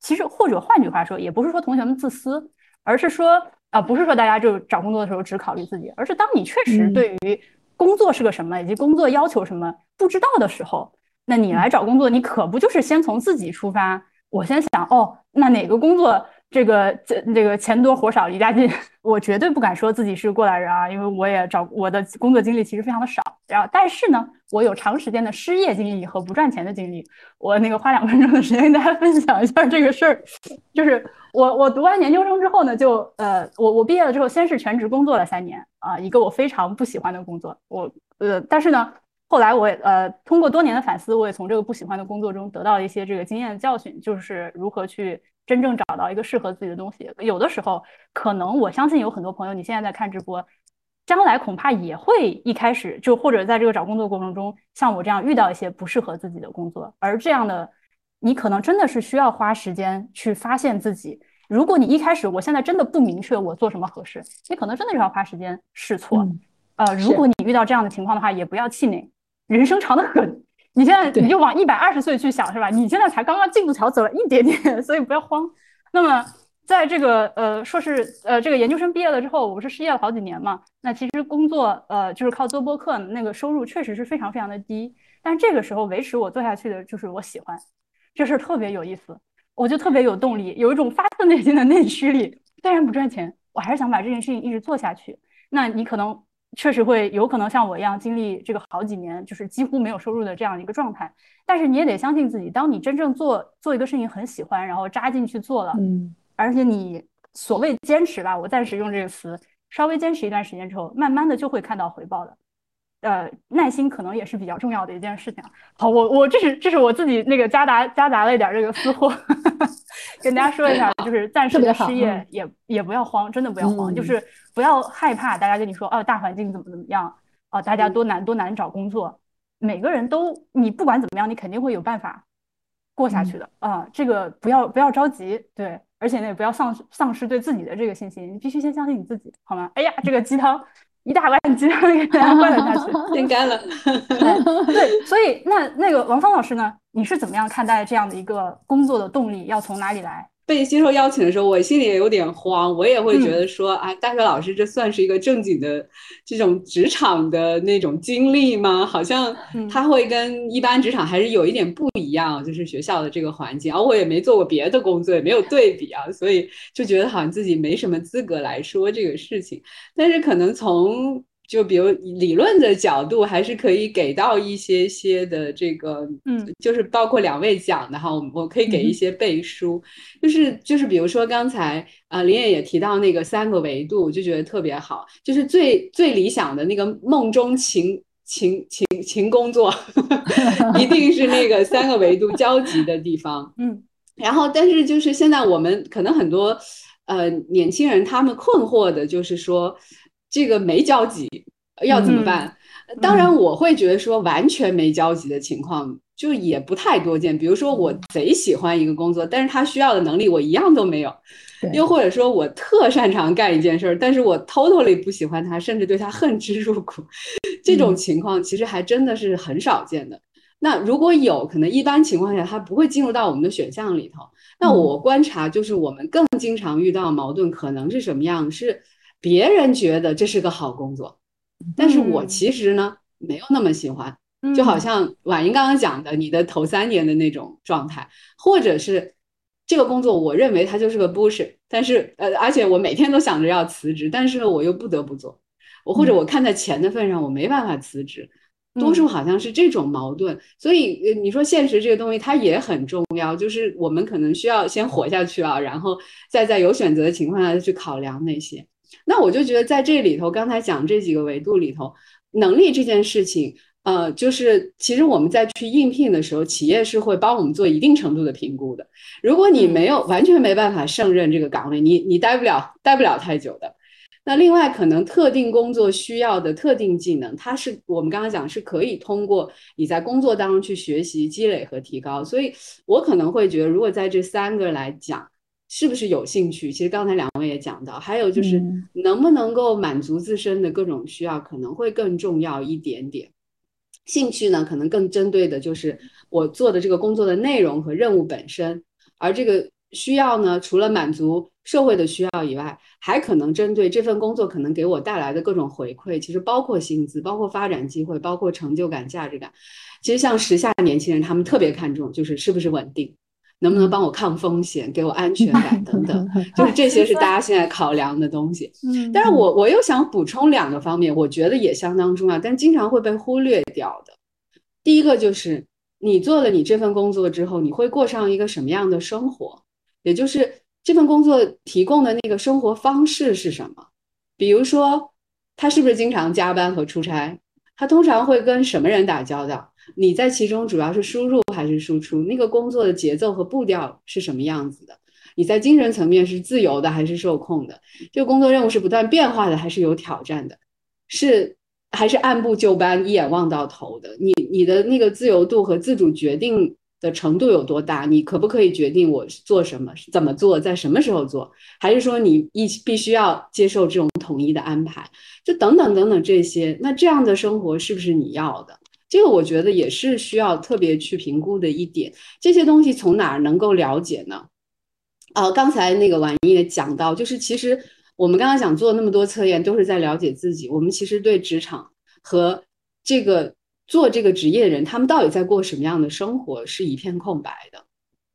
其实或者换句话说，也不是说同学们自私，而是说啊，不是说大家就找工作的时候只考虑自己，而是当你确实对于工作是个什么，以及工作要求什么不知道的时候，那你来找工作，你可不就是先从自己出发？我先想，哦，那哪个工作？这个这这个钱多活少离家近，我绝对不敢说自己是过来人啊，因为我也找我的工作经历其实非常的少。然后，但是呢，我有长时间的失业经历和不赚钱的经历。我那个花两分钟的时间跟大家分享一下这个事儿，就是我我读完研究生之后呢，就呃我我毕业了之后，先是全职工作了三年啊，一个我非常不喜欢的工作。我呃，但是呢，后来我呃通过多年的反思，我也从这个不喜欢的工作中得到一些这个经验教训，就是如何去。真正找到一个适合自己的东西，有的时候可能我相信有很多朋友，你现在在看直播，将来恐怕也会一开始就或者在这个找工作过程中，像我这样遇到一些不适合自己的工作，而这样的你可能真的是需要花时间去发现自己。如果你一开始我现在真的不明确我做什么合适，你可能真的是要花时间试错。呃，如果你遇到这样的情况的话，也不要气馁，人生长得很。你现在你就往一百二十岁去想是吧？你现在才刚刚进度条走了一点点，所以不要慌。那么在这个呃硕士呃这个研究生毕业了之后，我不是失业了好几年嘛？那其实工作呃就是靠做播客，那个收入确实是非常非常的低。但这个时候维持我做下去的就是我喜欢，这事儿特别有意思，我就特别有动力，有一种发自内心的内驱力。虽然不赚钱，我还是想把这件事情一直做下去。那你可能。确实会有可能像我一样经历这个好几年，就是几乎没有收入的这样一个状态。但是你也得相信自己，当你真正做做一个事情很喜欢，然后扎进去做了，嗯，而且你所谓坚持吧，我暂时用这个词，稍微坚持一段时间之后，慢慢的就会看到回报的。呃，耐心可能也是比较重要的一件事情。好，我我这是这是我自己那个夹杂夹杂了一点这个私货，跟大家说一下，就是暂时的失业也也不要慌，真的不要慌，就是不要害怕大家跟你说哦，大环境怎么怎么样啊，大家多难多难找工作，每个人都你不管怎么样，你肯定会有办法过下去的啊，这个不要不要着急，对，而且呢也不要丧丧失对自己的这个信心，你必须先相信你自己，好吗？哎呀，这个鸡汤。一大碗鸡汤给大家灌了下去，先干了。对，所以那那个王芳老师呢？你是怎么样看待这样的一个工作的动力？要从哪里来？被接受邀请的时候，我心里也有点慌，我也会觉得说，哎，大学老师这算是一个正经的这种职场的那种经历吗？好像他会跟一般职场还是有一点不一样，就是学校的这个环境，而我也没做过别的工作，也没有对比啊，所以就觉得好像自己没什么资格来说这个事情。但是可能从就比如理论的角度，还是可以给到一些些的这个，嗯，就是包括两位讲的哈，我我可以给一些背书，就是就是比如说刚才啊林野也提到那个三个维度，我就觉得特别好，就是最最理想的那个梦中情情情勤勤工作，一定是那个三个维度交集的地方。嗯，然后但是就是现在我们可能很多呃年轻人他们困惑的就是说这个没交集要怎么办？当然我会觉得说完全没交集的情况就也不太多见。比如说我贼喜欢一个工作，但是他需要的能力我一样都没有。又或者说我特擅长干一件事儿，但是我 totally 不喜欢他，甚至对他恨之入骨，这种情况其实还真的是很少见的。那如果有可能，一般情况下他不会进入到我们的选项里头。那我观察就是我们更经常遇到矛盾，可能是什么样？是别人觉得这是个好工作，但是我其实呢没有那么喜欢，就好像婉莹刚刚讲的，你的头三年的那种状态，或者是。这个工作，我认为它就是个 bullshit，但是呃，而且我每天都想着要辞职，但是呢我又不得不做，我或者我看在钱的份上，我没办法辞职，多数好像是这种矛盾。所以你说现实这个东西，它也很重要，就是我们可能需要先活下去啊，然后再在有选择的情况下去考量那些。那我就觉得在这里头，刚才讲这几个维度里头，能力这件事情。呃，就是其实我们在去应聘的时候，企业是会帮我们做一定程度的评估的。如果你没有完全没办法胜任这个岗位，你你待不了，待不了太久的。那另外，可能特定工作需要的特定技能，它是我们刚刚讲是可以通过你在工作当中去学习、积累和提高。所以我可能会觉得，如果在这三个来讲，是不是有兴趣？其实刚才两位也讲到，还有就是能不能够满足自身的各种需要，可能会更重要一点点。兴趣呢，可能更针对的就是我做的这个工作的内容和任务本身，而这个需要呢，除了满足社会的需要以外，还可能针对这份工作可能给我带来的各种回馈，其实包括薪资，包括发展机会，包括成就感、价值感。其实像时下年轻人，他们特别看重就是是不是稳定。能不能帮我抗风险，给我安全感 等等，就是这些是大家现在考量的东西。嗯，但是我我又想补充两个方面，我觉得也相当重要，但经常会被忽略掉的。第一个就是你做了你这份工作之后，你会过上一个什么样的生活？也就是这份工作提供的那个生活方式是什么？比如说，他是不是经常加班和出差？他通常会跟什么人打交道？你在其中主要是输入还是输出？那个工作的节奏和步调是什么样子的？你在精神层面是自由的还是受控的？这个工作任务是不断变化的还是有挑战的？是还是按部就班、一眼望到头的？你你的那个自由度和自主决定的程度有多大？你可不可以决定我做什么、怎么做、在什么时候做？还是说你一必须要接受这种统一的安排？就等等等等这些，那这样的生活是不是你要的？这个我觉得也是需要特别去评估的一点。这些东西从哪儿能够了解呢？啊，刚才那个婉莹也讲到，就是其实我们刚刚讲做那么多测验，都是在了解自己。我们其实对职场和这个做这个职业的人，他们到底在过什么样的生活，是一片空白的。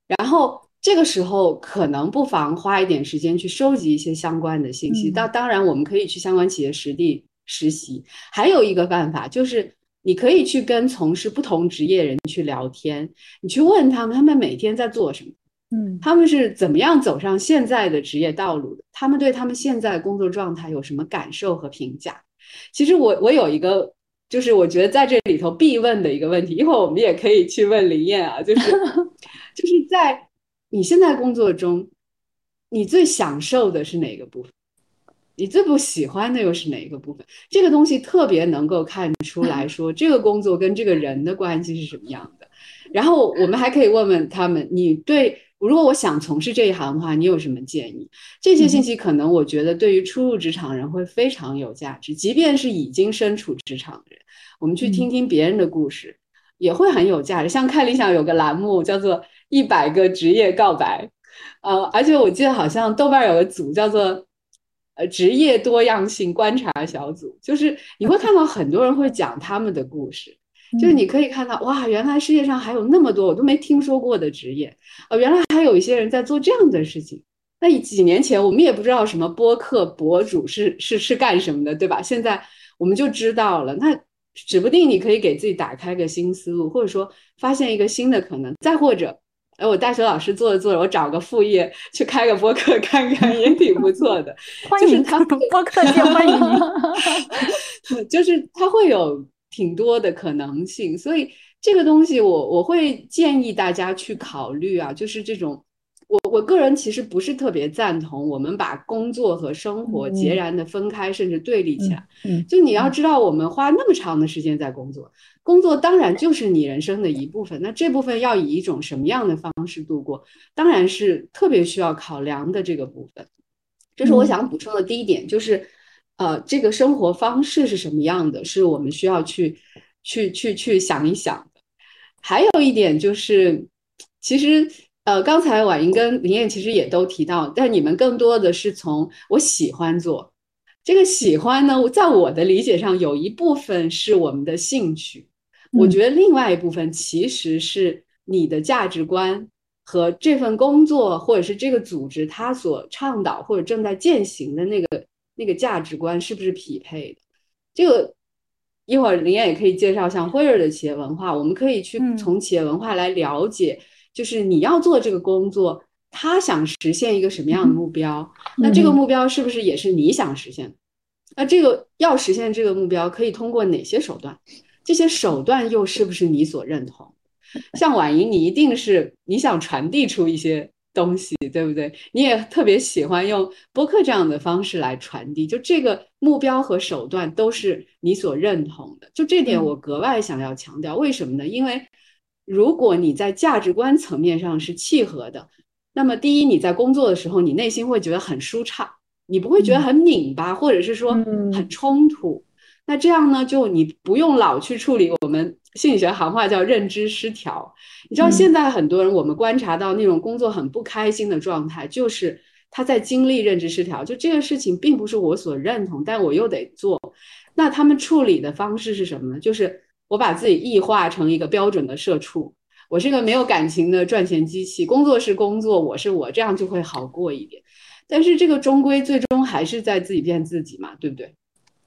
然后这个时候，可能不妨花一点时间去收集一些相关的信息。当当然，我们可以去相关企业实地实习。还有一个办法就是。你可以去跟从事不同职业人去聊天，你去问他们，他们每天在做什么？嗯，他们是怎么样走上现在的职业道路的？他们对他们现在工作状态有什么感受和评价？其实我我有一个，就是我觉得在这里头必问的一个问题，一会儿我们也可以去问林燕啊，就是 就是在你现在工作中，你最享受的是哪个部分？你最不喜欢的又是哪一个部分？这个东西特别能够看出来 说，这个工作跟这个人的关系是什么样的。然后我们还可以问问他们：你对如果我想从事这一行的话，你有什么建议？这些信息可能我觉得对于初入职场人会非常有价值。即便是已经身处职场的人，我们去听听别人的故事，也会很有价值。像看理想有个栏目叫做“一百个职业告白”，呃，而且我记得好像豆瓣有个组叫做。呃，职业多样性观察小组，就是你会看到很多人会讲他们的故事，就是你可以看到，哇，原来世界上还有那么多我都没听说过的职业，呃，原来还有一些人在做这样的事情。那几年前我们也不知道什么播客博主是是是干什么的，对吧？现在我们就知道了，那指不定你可以给自己打开个新思路，或者说发现一个新的可能，再或者。哎，我大学老师做着做着，我找个副业去开个播客看看，也挺不错的。欢迎他播客界欢迎 就是他会有挺多的可能性。所以这个东西我我会建议大家去考虑啊，就是这种。我我个人其实不是特别赞同我们把工作和生活截然的分开，甚至对立起来。就你要知道，我们花那么长的时间在工作，工作当然就是你人生的一部分。那这部分要以一种什么样的方式度过，当然是特别需要考量的这个部分。这是我想补充的第一点，就是呃，这个生活方式是什么样的，是我们需要去去去去想一想的。还有一点就是，其实。呃，刚才婉莹跟林燕其实也都提到，但你们更多的是从我喜欢做这个喜欢呢，在我的理解上，有一部分是我们的兴趣，我觉得另外一部分其实是你的价值观和这份工作或者是这个组织它所倡导或者正在践行的那个那个价值观是不是匹配的？这个一会儿林燕也可以介绍像辉瑞的企业文化，我们可以去从企业文化来了解。就是你要做这个工作，他想实现一个什么样的目标？那这个目标是不是也是你想实现的？那这个要实现这个目标，可以通过哪些手段？这些手段又是不是你所认同？像婉莹，你一定是你想传递出一些东西，对不对？你也特别喜欢用播客这样的方式来传递，就这个目标和手段都是你所认同的。就这点，我格外想要强调，为什么呢？因为。如果你在价值观层面上是契合的，那么第一，你在工作的时候，你内心会觉得很舒畅，你不会觉得很拧巴，或者是说很冲突。那这样呢，就你不用老去处理我们心理学行话叫认知失调。你知道现在很多人，我们观察到那种工作很不开心的状态，就是他在经历认知失调。就这个事情并不是我所认同，但我又得做。那他们处理的方式是什么呢？就是。我把自己异化成一个标准的社畜，我是个没有感情的赚钱机器，工作是工作，我是我，这样就会好过一点。但是这个终归最终还是在自己骗自己嘛，对不对？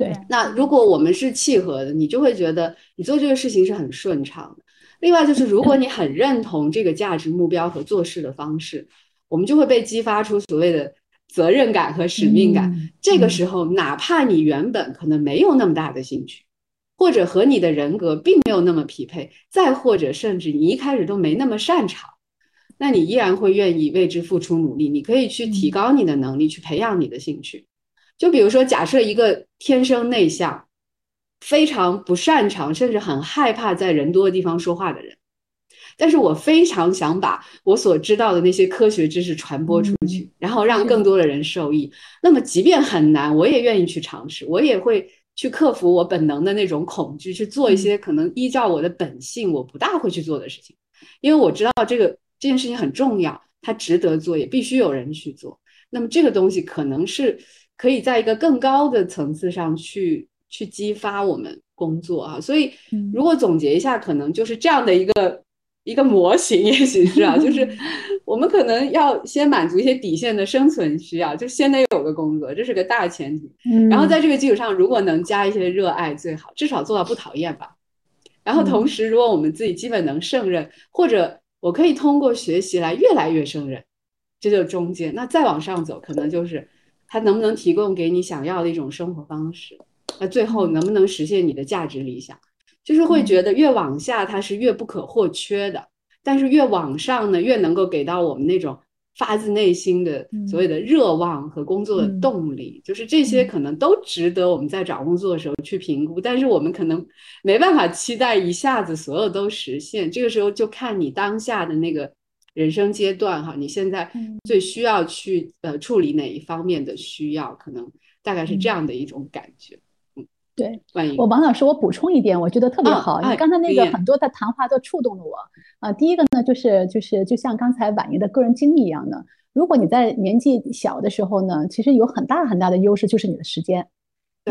对。那如果我们是契合的，你就会觉得你做这个事情是很顺畅的。另外就是，如果你很认同这个价值目标和做事的方式，我们就会被激发出所谓的责任感和使命感。这个时候，哪怕你原本可能没有那么大的兴趣。或者和你的人格并没有那么匹配，再或者甚至你一开始都没那么擅长，那你依然会愿意为之付出努力。你可以去提高你的能力，去培养你的兴趣。就比如说，假设一个天生内向、非常不擅长，甚至很害怕在人多的地方说话的人，但是我非常想把我所知道的那些科学知识传播出去，然后让更多的人受益。那么，即便很难，我也愿意去尝试，我也会。去克服我本能的那种恐惧，去做一些可能依照我的本性我不大会去做的事情，因为我知道这个这件事情很重要，它值得做，也必须有人去做。那么这个东西可能是可以在一个更高的层次上去去激发我们工作啊。所以如果总结一下，可能就是这样的一个。一个模型也许是啊，就是 我们可能要先满足一些底线的生存需要，就先得有个工作，这是个大前提。然后在这个基础上，如果能加一些热爱最好，至少做到不讨厌吧。然后同时，如果我们自己基本能胜任，或者我可以通过学习来越来越胜任，这就中间。那再往上走，可能就是它能不能提供给你想要的一种生活方式，那最后能不能实现你的价值理想。就是会觉得越往下它是越不可或缺的，但是越往上呢，越能够给到我们那种发自内心的所谓的热望和工作的动力。就是这些可能都值得我们在找工作的时候去评估，但是我们可能没办法期待一下子所有都实现。这个时候就看你当下的那个人生阶段哈，你现在最需要去呃处理哪一方面的需要，可能大概是这样的一种感觉。嗯对，我王老师，我补充一点，我觉得特别好。你刚才那个很多的谈话都触动了我啊。第一个呢，就是就是就像刚才婉莹的个人经历一样的，如果你在年纪小的时候呢，其实有很大很大的优势，就是你的时间，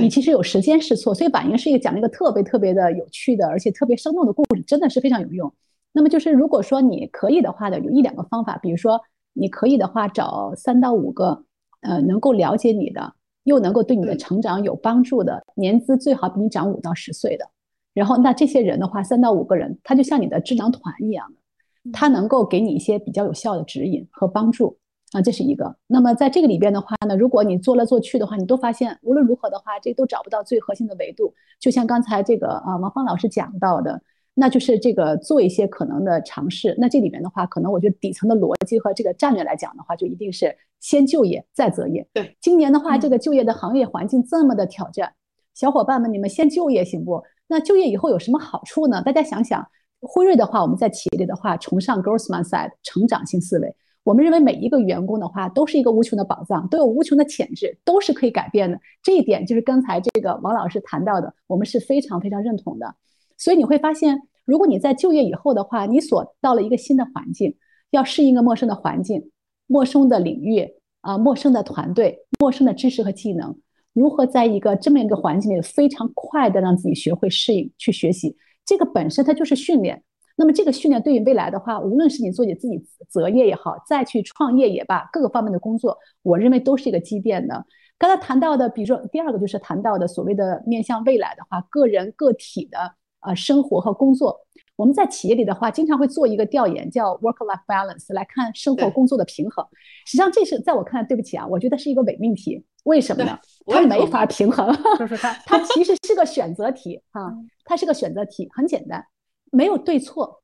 你其实有时间试错。所以婉莹是一个讲了一个特别特别的有趣的，而且特别生动的故事，真的是非常有用。那么就是如果说你可以的话呢，有一两个方法，比如说你可以的话找三到五个呃能够了解你的。又能够对你的成长有帮助的，年资最好比你长五到十岁的，然后那这些人的话，三到五个人，他就像你的智囊团一样的，他能够给你一些比较有效的指引和帮助。啊，这是一个。那么在这个里边的话呢，如果你做来做去的话，你都发现无论如何的话，这都找不到最核心的维度。就像刚才这个啊王芳老师讲到的，那就是这个做一些可能的尝试。那这里面的话，可能我觉得底层的逻辑和这个战略来讲的话，就一定是先就业再择业。对，今年的话，这个就业的行业环境这么的挑战，小伙伴们，你们先就业行不？那就业以后有什么好处呢？大家想想，辉瑞的话，我们在企业里的话，崇尚 growth mindset 成长性思维。我们认为每一个员工的话都是一个无穷的宝藏，都有无穷的潜质，都是可以改变的。这一点就是刚才这个王老师谈到的，我们是非常非常认同的。所以你会发现，如果你在就业以后的话，你所到了一个新的环境，要适应一个陌生的环境、陌生的领域啊、陌生的团队、陌生的知识和技能，如何在一个这么一个环境里非常快的让自己学会适应、去学习，这个本身它就是训练。那么这个训练对于未来的话，无论是你做你自己择业也好，再去创业也罢，各个方面的工作，我认为都是一个积淀的。刚才谈到的，比如说第二个就是谈到的所谓的面向未来的话，个人个体的呃生活和工作，我们在企业里的话，经常会做一个调研，叫 work-life balance，来看生活工作的平衡。实际上这是在我看来，对不起啊，我觉得是一个伪命题。为什么呢？它没法平衡，就是它，它其实是个选择题啊，它是个选择题，很简单。没有对错，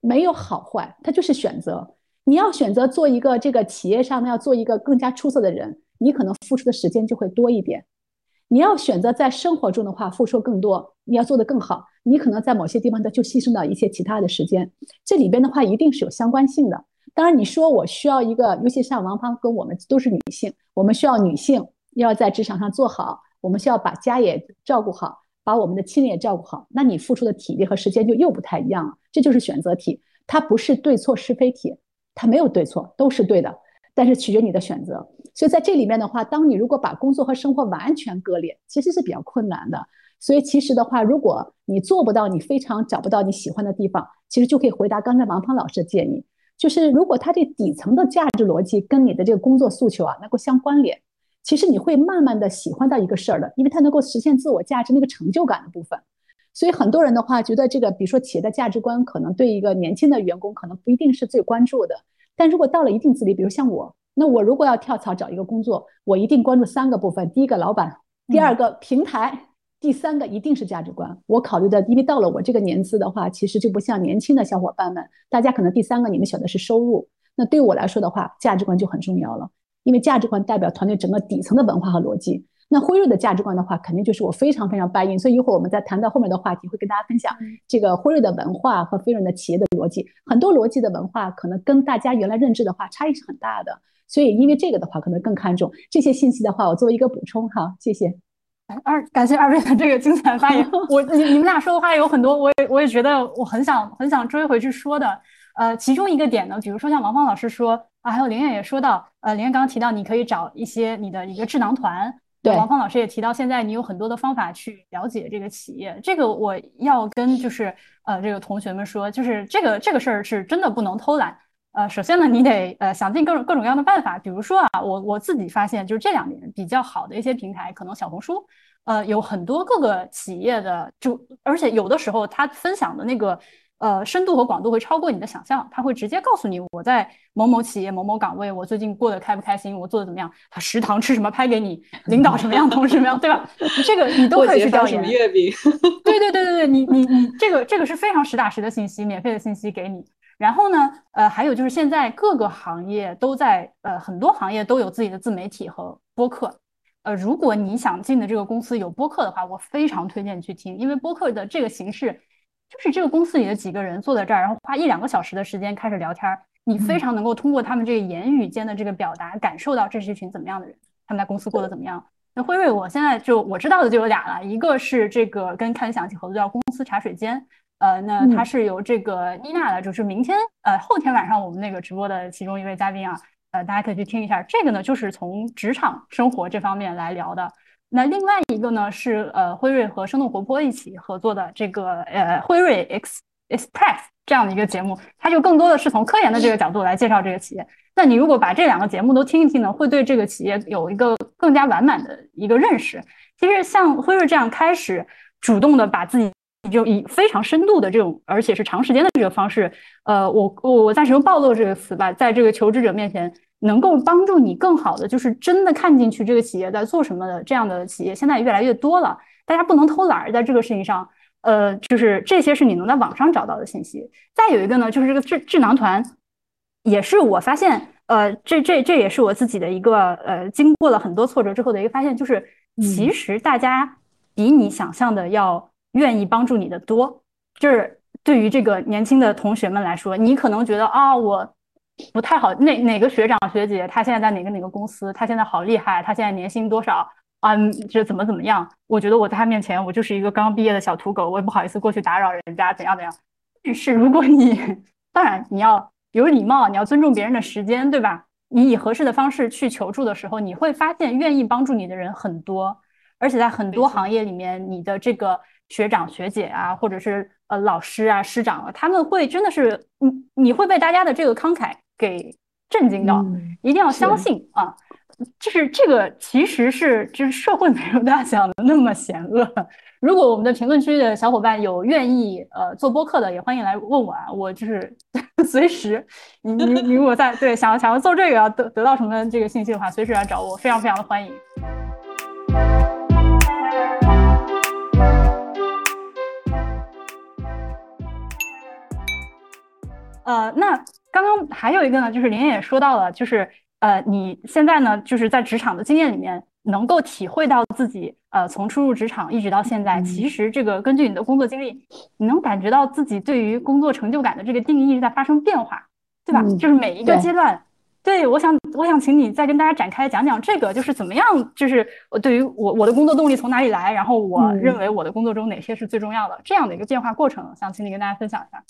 没有好坏，它就是选择。你要选择做一个这个企业上呢，要做一个更加出色的人，你可能付出的时间就会多一点。你要选择在生活中的话，付出更多，你要做得更好，你可能在某些地方的就牺牲到一些其他的时间。这里边的话一定是有相关性的。当然，你说我需要一个，尤其像王芳跟我们都是女性，我们需要女性要在职场上做好，我们需要把家也照顾好。把我们的亲人也照顾好，那你付出的体力和时间就又不太一样了。这就是选择题，它不是对错是非题，它没有对错，都是对的，但是取决你的选择。所以在这里面的话，当你如果把工作和生活完全割裂，其实是比较困难的。所以其实的话，如果你做不到，你非常找不到你喜欢的地方，其实就可以回答刚才王芳老师的建议，就是如果他这底层的价值逻辑跟你的这个工作诉求啊能够相关联。其实你会慢慢的喜欢到一个事儿的，因为它能够实现自我价值那个成就感的部分。所以很多人的话觉得这个，比如说企业的价值观，可能对一个年轻的员工可能不一定是最关注的。但如果到了一定资历，比如像我，那我如果要跳槽找一个工作，我一定关注三个部分：第一个老板，第二个平台，第三个一定是价值观。我考虑的，因为到了我这个年资的话，其实就不像年轻的小伙伴们，大家可能第三个你们选的是收入，那对我来说的话，价值观就很重要了。因为价值观代表团队整个底层的文化和逻辑。那辉瑞的价值观的话，肯定就是我非常非常 buy in。所以一会儿我们再谈到后面的话题，会跟大家分享这个辉瑞的文化和飞润的企业的逻辑。很多逻辑的文化可能跟大家原来认知的话差异是很大的。所以因为这个的话，可能更看重这些信息的话，我作为一个补充哈，谢谢。二感谢二位的这个精彩发言。我你你们俩说的话有很多，我也我也觉得我很想很想追回去说的。呃，其中一个点呢，比如说像王芳老师说啊，还有林燕也说到，呃，林燕刚刚提到你可以找一些你的一个智囊团，对，王芳老师也提到现在你有很多的方法去了解这个企业，这个我要跟就是呃这个同学们说，就是这个这个事儿是真的不能偷懒，呃，首先呢你得呃想尽各种各种各样的办法，比如说啊，我我自己发现就是这两年比较好的一些平台，可能小红书，呃，有很多各个企业的就，而且有的时候他分享的那个。呃，深度和广度会超过你的想象，他会直接告诉你我在某某企业某某岗位，我最近过得开不开心，我做的怎么样？他食堂吃什么拍给你，领导什么样，同事什么样，对吧？这个你都可以去调研。月饼？对对对对对，你 你你这个这个是非常实打实的信息，免费的信息给你。然后呢，呃，还有就是现在各个行业都在，呃，很多行业都有自己的自媒体和播客。呃，如果你想进的这个公司有播客的话，我非常推荐你去听，因为播客的这个形式。就是这个公司里的几个人坐在这儿，然后花一两个小时的时间开始聊天，你非常能够通过他们这个言语间的这个表达，感受到这是一群怎么样的人，他们在公司过得怎么样。那辉瑞，我现在就我知道的就有俩了，一个是这个跟看理想一起合作叫公司茶水间，呃，那他是由这个妮娜的，就是明天呃后天晚上我们那个直播的其中一位嘉宾啊，呃，大家可以去听一下。这个呢，就是从职场生活这方面来聊的。那另外一个呢是呃辉瑞和生动活泼一起合作的这个呃辉瑞 X Express 这样的一个节目，它就更多的是从科研的这个角度来介绍这个企业。那你如果把这两个节目都听一听呢，会对这个企业有一个更加完满的一个认识。其实像辉瑞这样开始主动的把自己就以非常深度的这种，而且是长时间的这个方式，呃，我我暂时用暴露这个词吧，在这个求职者面前。能够帮助你更好的，就是真的看进去这个企业在做什么的这样的企业，现在越来越多了。大家不能偷懒儿，在这个事情上，呃，就是这些是你能在网上找到的信息。再有一个呢，就是这个智智囊团，也是我发现，呃，这这这也是我自己的一个呃，经过了很多挫折之后的一个发现，就是其实大家比你想象的要愿意帮助你的多。就是对于这个年轻的同学们来说，你可能觉得啊，我不太好，哪哪个学长学姐他现在在哪个哪个公司，他现在好厉害，他现在年薪多少啊？这怎么怎么样？我觉得我在他面前，我就是一个刚刚毕业的小土狗，我也不好意思过去打扰人家，怎样怎样。但是如果你，当然你要有礼貌，你要尊重别人的时间，对吧？你以合适的方式去求助的时候，你会发现愿意帮助你的人很多，而且在很多行业里面，你的这个学长学姐啊，或者是呃老师啊师长啊，他们会真的是你你会被大家的这个慷慨给震惊到，一定要相信啊！就是这个其实是就是社会没有大家想的那么险恶。如果我们的评论区的小伙伴有愿意呃做播客的，也欢迎来问我啊，我就是 随时，你你你如果在对想要想要做这个要得得到什么这个信息的话，随时来找我，非常非常的欢迎。呃，那刚刚还有一个呢，就是林也说到了，就是呃你现在呢就是在职场的经验里面。能够体会到自己，呃，从初入职场一直到现在，其实这个根据你的工作经历，你能感觉到自己对于工作成就感的这个定义在发生变化，对吧？就是每一个阶段，对我想，我想请你再跟大家展开讲讲这个，就是怎么样，就是我对于我我的工作动力从哪里来，然后我认为我的工作中哪些是最重要的这样的一个变化过程，想请你跟大家分享一下。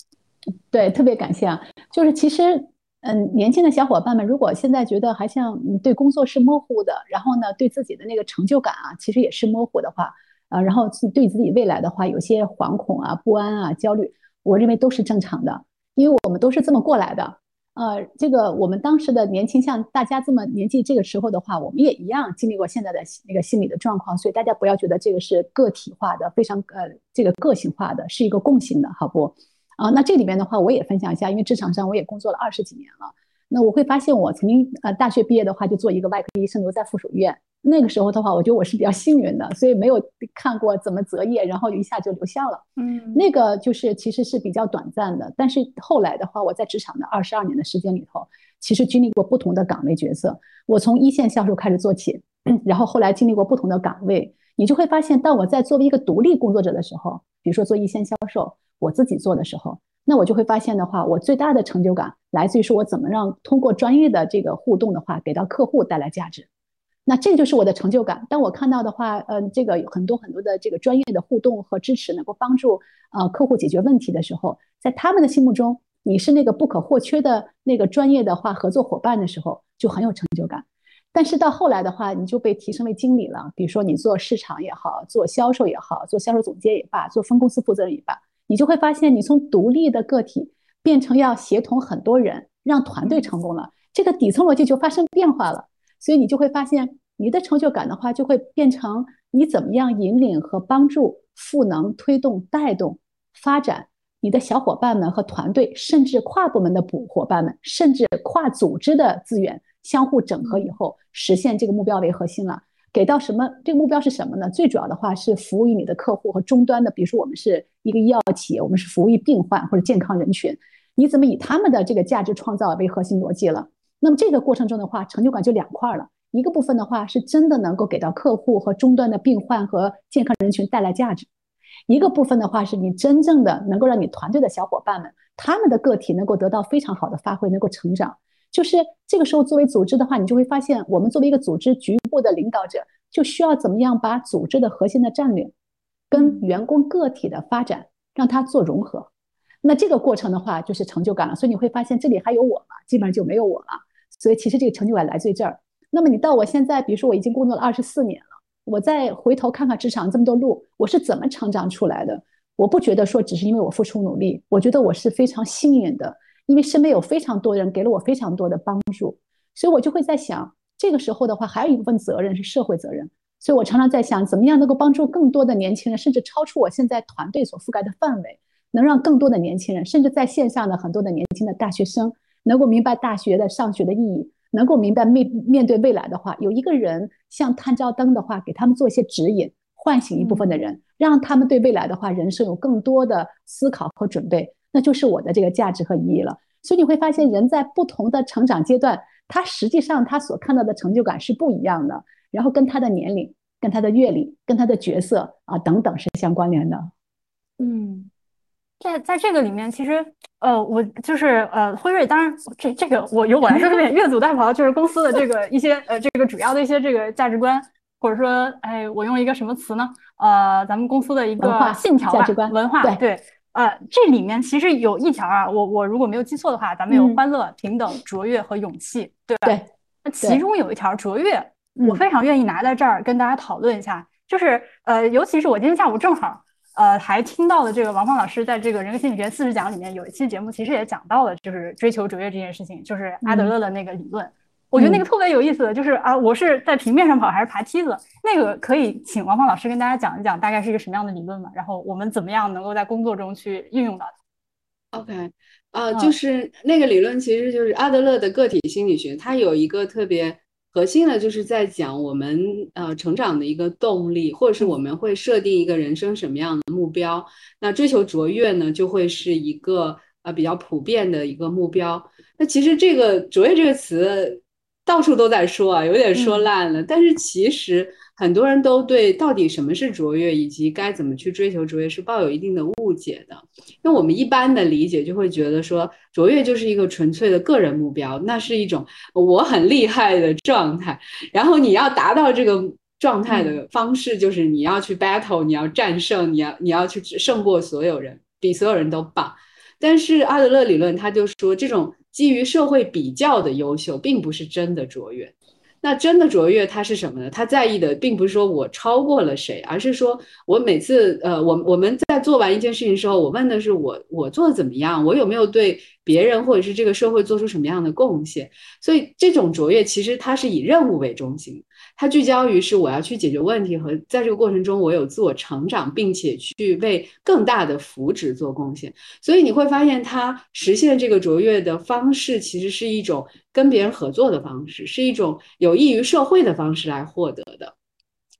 对，特别感谢啊，就是其实。嗯，年轻的小伙伴们，如果现在觉得还像对工作是模糊的，然后呢，对自己的那个成就感啊，其实也是模糊的话，啊，然后对自己未来的话有些惶恐啊、不安啊、焦虑，我认为都是正常的，因为我们都是这么过来的。呃，这个我们当时的年轻，像大家这么年纪这个时候的话，我们也一样经历过现在的那个心理的状况，所以大家不要觉得这个是个体化的，非常呃这个个性化的，是一个共性的，好不？啊，那这里面的话，我也分享一下，因为职场上我也工作了二十几年了。那我会发现，我曾经呃大学毕业的话，就做一个外科医生，留在附属医院。那个时候的话，我觉得我是比较幸运的，所以没有看过怎么择业，然后一下就留校了。嗯，那个就是其实是比较短暂的。但是后来的话，我在职场的二十二年的时间里头，其实经历过不同的岗位角色。我从一线销售开始做起，然后后来经历过不同的岗位，你就会发现，当我在作为一个独立工作者的时候，比如说做一线销售。我自己做的时候，那我就会发现的话，我最大的成就感来自于说我怎么让通过专业的这个互动的话，给到客户带来价值。那这就是我的成就感。当我看到的话，嗯，这个有很多很多的这个专业的互动和支持，能够帮助呃客户解决问题的时候，在他们的心目中，你是那个不可或缺的那个专业的话合作伙伴的时候，就很有成就感。但是到后来的话，你就被提升为经理了。比如说你做市场也好，做销售也好，做销售总监也罢，做分公司负责人也罢。你就会发现，你从独立的个体变成要协同很多人，让团队成功了，这个底层逻辑就发生变化了。所以你就会发现，你的成就感的话，就会变成你怎么样引领和帮助、赋能、推动、带动、发展你的小伙伴们和团队，甚至跨部门的补伙伴们，甚至跨组织的资源相互整合以后，实现这个目标为核心了。给到什么？这个目标是什么呢？最主要的话是服务于你的客户和终端的，比如说我们是一个医药企业，我们是服务于病患或者健康人群，你怎么以他们的这个价值创造为核心逻辑了？那么这个过程中的话，成就感就两块了。一个部分的话是真的能够给到客户和终端的病患和健康人群带来价值；一个部分的话是你真正的能够让你团队的小伙伴们他们的个体能够得到非常好的发挥，能够成长。就是这个时候，作为组织的话，你就会发现，我们作为一个组织局部的领导者，就需要怎么样把组织的核心的战略跟员工个体的发展让它做融合。那这个过程的话，就是成就感了。所以你会发现，这里还有我吗？基本上就没有我了。所以其实这个成就感来自于这儿。那么你到我现在，比如说我已经工作了二十四年了，我再回头看看职场这么多路，我是怎么成长出来的？我不觉得说只是因为我付出努力，我觉得我是非常幸运的。因为身边有非常多人给了我非常多的帮助，所以我就会在想，这个时候的话，还有一部分责任是社会责任。所以我常常在想，怎么样能够帮助更多的年轻人，甚至超出我现在团队所覆盖的范围，能让更多的年轻人，甚至在线上的很多的年轻的大学生，能够明白大学的上学的意义，能够明白面面对未来的话，有一个人像探照灯的话，给他们做一些指引，唤醒一部分的人，让他们对未来的话人生有更多的思考和准备，那就是我的这个价值和意义了。所以你会发现，人在不同的成长阶段，他实际上他所看到的成就感是不一样的，然后跟他的年龄、跟他的阅历、跟他的角色啊等等是相关联的。嗯。在在这个里面，其实呃，我就是呃，辉瑞，当然这这个我由我来说有点越俎代庖，就是公司的这个一些呃，这个主要的一些这个价值观，或者说，哎，我用一个什么词呢？呃，咱们公司的一个信条吧，文化对，呃，这里面其实有一条啊，我我如果没有记错的话，咱们有欢乐、平等、卓越和勇气，对吧？对。那其中有一条卓越，我非常愿意拿在这儿跟大家讨论一下，就是呃，尤其是我今天下午正好。呃，还听到了这个王芳老师在这个人格心理学四十讲里面有一期节目，其实也讲到了，就是追求卓越这件事情，就是阿德勒的那个理论。我觉得那个特别有意思的，就是啊，我是在平面上跑还是爬梯子？那个可以请王芳老师跟大家讲一讲，大概是一个什么样的理论嘛？然后我们怎么样能够在工作中去运用到它？OK，呃，就是那个理论其实就是阿德勒的个体心理学，它有一个特别。核心的，就是在讲我们呃成长的一个动力，或者是我们会设定一个人生什么样的目标。那追求卓越呢，就会是一个呃比较普遍的一个目标。那其实这个卓越这个词到处都在说啊，有点说烂了。但是其实。很多人都对到底什么是卓越，以及该怎么去追求卓越是抱有一定的误解的。因为我们一般的理解就会觉得说，卓越就是一个纯粹的个人目标，那是一种我很厉害的状态。然后你要达到这个状态的方式，就是你要去 battle，你要战胜，你要你要去胜过所有人，比所有人都棒。但是阿德勒理论他就说，这种基于社会比较的优秀，并不是真的卓越。那真的卓越，它是什么呢？他在意的并不是说我超过了谁，而是说我每次，呃，我我们在做完一件事情的时候，我问的是我我做的怎么样，我有没有对别人或者是这个社会做出什么样的贡献？所以这种卓越其实它是以任务为中心。它聚焦于是我要去解决问题和在这个过程中我有自我成长，并且去为更大的福祉做贡献。所以你会发现，它实现这个卓越的方式其实是一种跟别人合作的方式，是一种有益于社会的方式来获得的。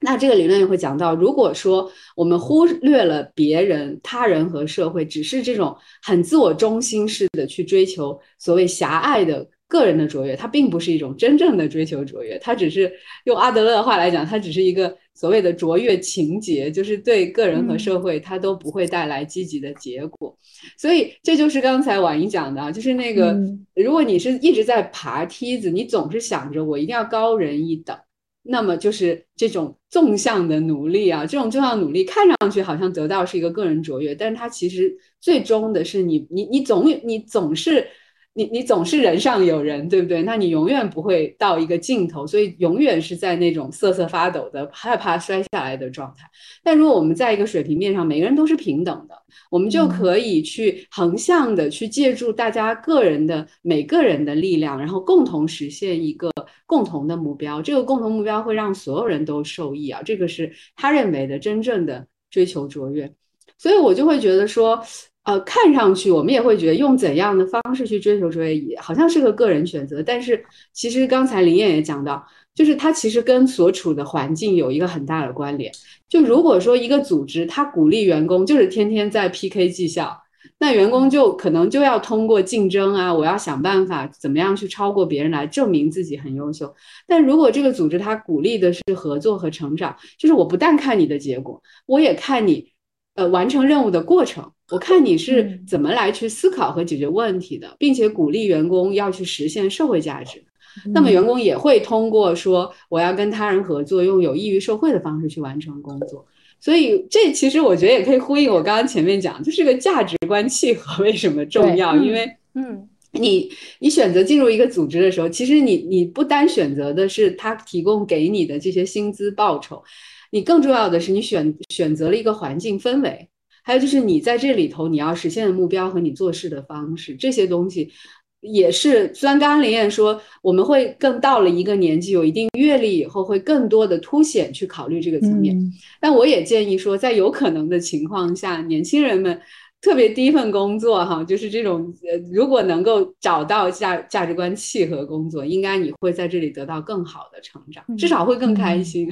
那这个理论也会讲到，如果说我们忽略了别人、他人和社会，只是这种很自我中心式的去追求所谓狭隘的。个人的卓越，它并不是一种真正的追求卓越，它只是用阿德勒的话来讲，它只是一个所谓的卓越情节，就是对个人和社会它都不会带来积极的结果。所以这就是刚才婉莹讲的啊，就是那个，如果你是一直在爬梯子，你总是想着我一定要高人一等，那么就是这种纵向的努力啊，这种纵向努力看上去好像得到是一个个人卓越，但是它其实最终的是你你你总你总是。你你总是人上有人，对不对？那你永远不会到一个尽头，所以永远是在那种瑟瑟发抖的、害怕摔下来的状态。但如果我们在一个水平面上，每个人都是平等的，我们就可以去横向的去借助大家个人的每个人的力量，然后共同实现一个共同的目标。这个共同目标会让所有人都受益啊！这个是他认为的真正的追求卓越。所以我就会觉得说。呃，看上去我们也会觉得用怎样的方式去追求卓越，好像是个个人选择。但是其实刚才林燕也讲到，就是它其实跟所处的环境有一个很大的关联。就如果说一个组织它鼓励员工就是天天在 PK 绩效，那员工就可能就要通过竞争啊，我要想办法怎么样去超过别人来证明自己很优秀。但如果这个组织它鼓励的是合作和成长，就是我不但看你的结果，我也看你。呃，完成任务的过程，我看你是怎么来去思考和解决问题的，并且鼓励员工要去实现社会价值。那么员工也会通过说我要跟他人合作，用有益于社会的方式去完成工作。所以这其实我觉得也可以呼应我刚刚前面讲，就是个价值观契合为什么重要？因为嗯，你你选择进入一个组织的时候，其实你你不单选择的是他提供给你的这些薪资报酬。你更重要的是，你选选择了一个环境氛围，还有就是你在这里头你要实现的目标和你做事的方式，这些东西也是。虽然刚刚林燕说我们会更到了一个年纪，有一定阅历以后，会更多的凸显去考虑这个层面，但我也建议说，在有可能的情况下，年轻人们。特别第一份工作哈，就是这种呃，如果能够找到价价值观契合工作，应该你会在这里得到更好的成长，至少会更开心。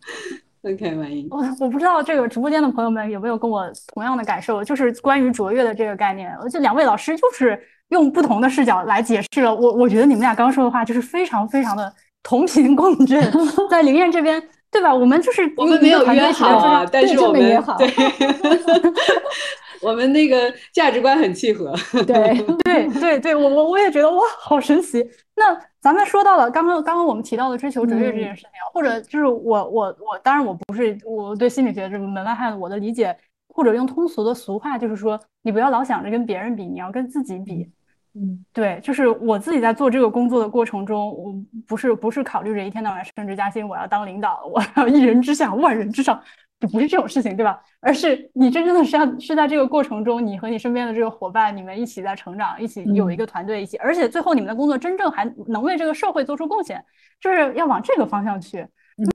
OK，欢迎。我我不知道这个直播间的朋友们有没有跟我同样的感受，就是关于卓越的这个概念，这两位老师就是用不同的视角来解释了。我我觉得你们俩刚说的话就是非常非常的同频共振，在灵验这边。对吧？我们就是我们没有约好啊，但是我们对，我们那个价值观很契合。对对对对，我我我也觉得哇，好神奇。那咱们说到了刚刚刚刚我们提到的追求卓越这件事情，或者就是我我我，当然我不是我对心理学这个门外汉，我的理解或者用通俗的俗话就是说，你不要老想着跟别人比，你要跟自己比。嗯，对，就是我自己在做这个工作的过程中，我不是不是考虑着一天到晚升职加薪，我要当领导，我要一人之下万人之上，就不是这种事情，对吧？而是你真正的是要是在这个过程中，你和你身边的这个伙伴，你们一起在成长，一起有一个团队一起，而且最后你们的工作真正还能为这个社会做出贡献，就是要往这个方向去。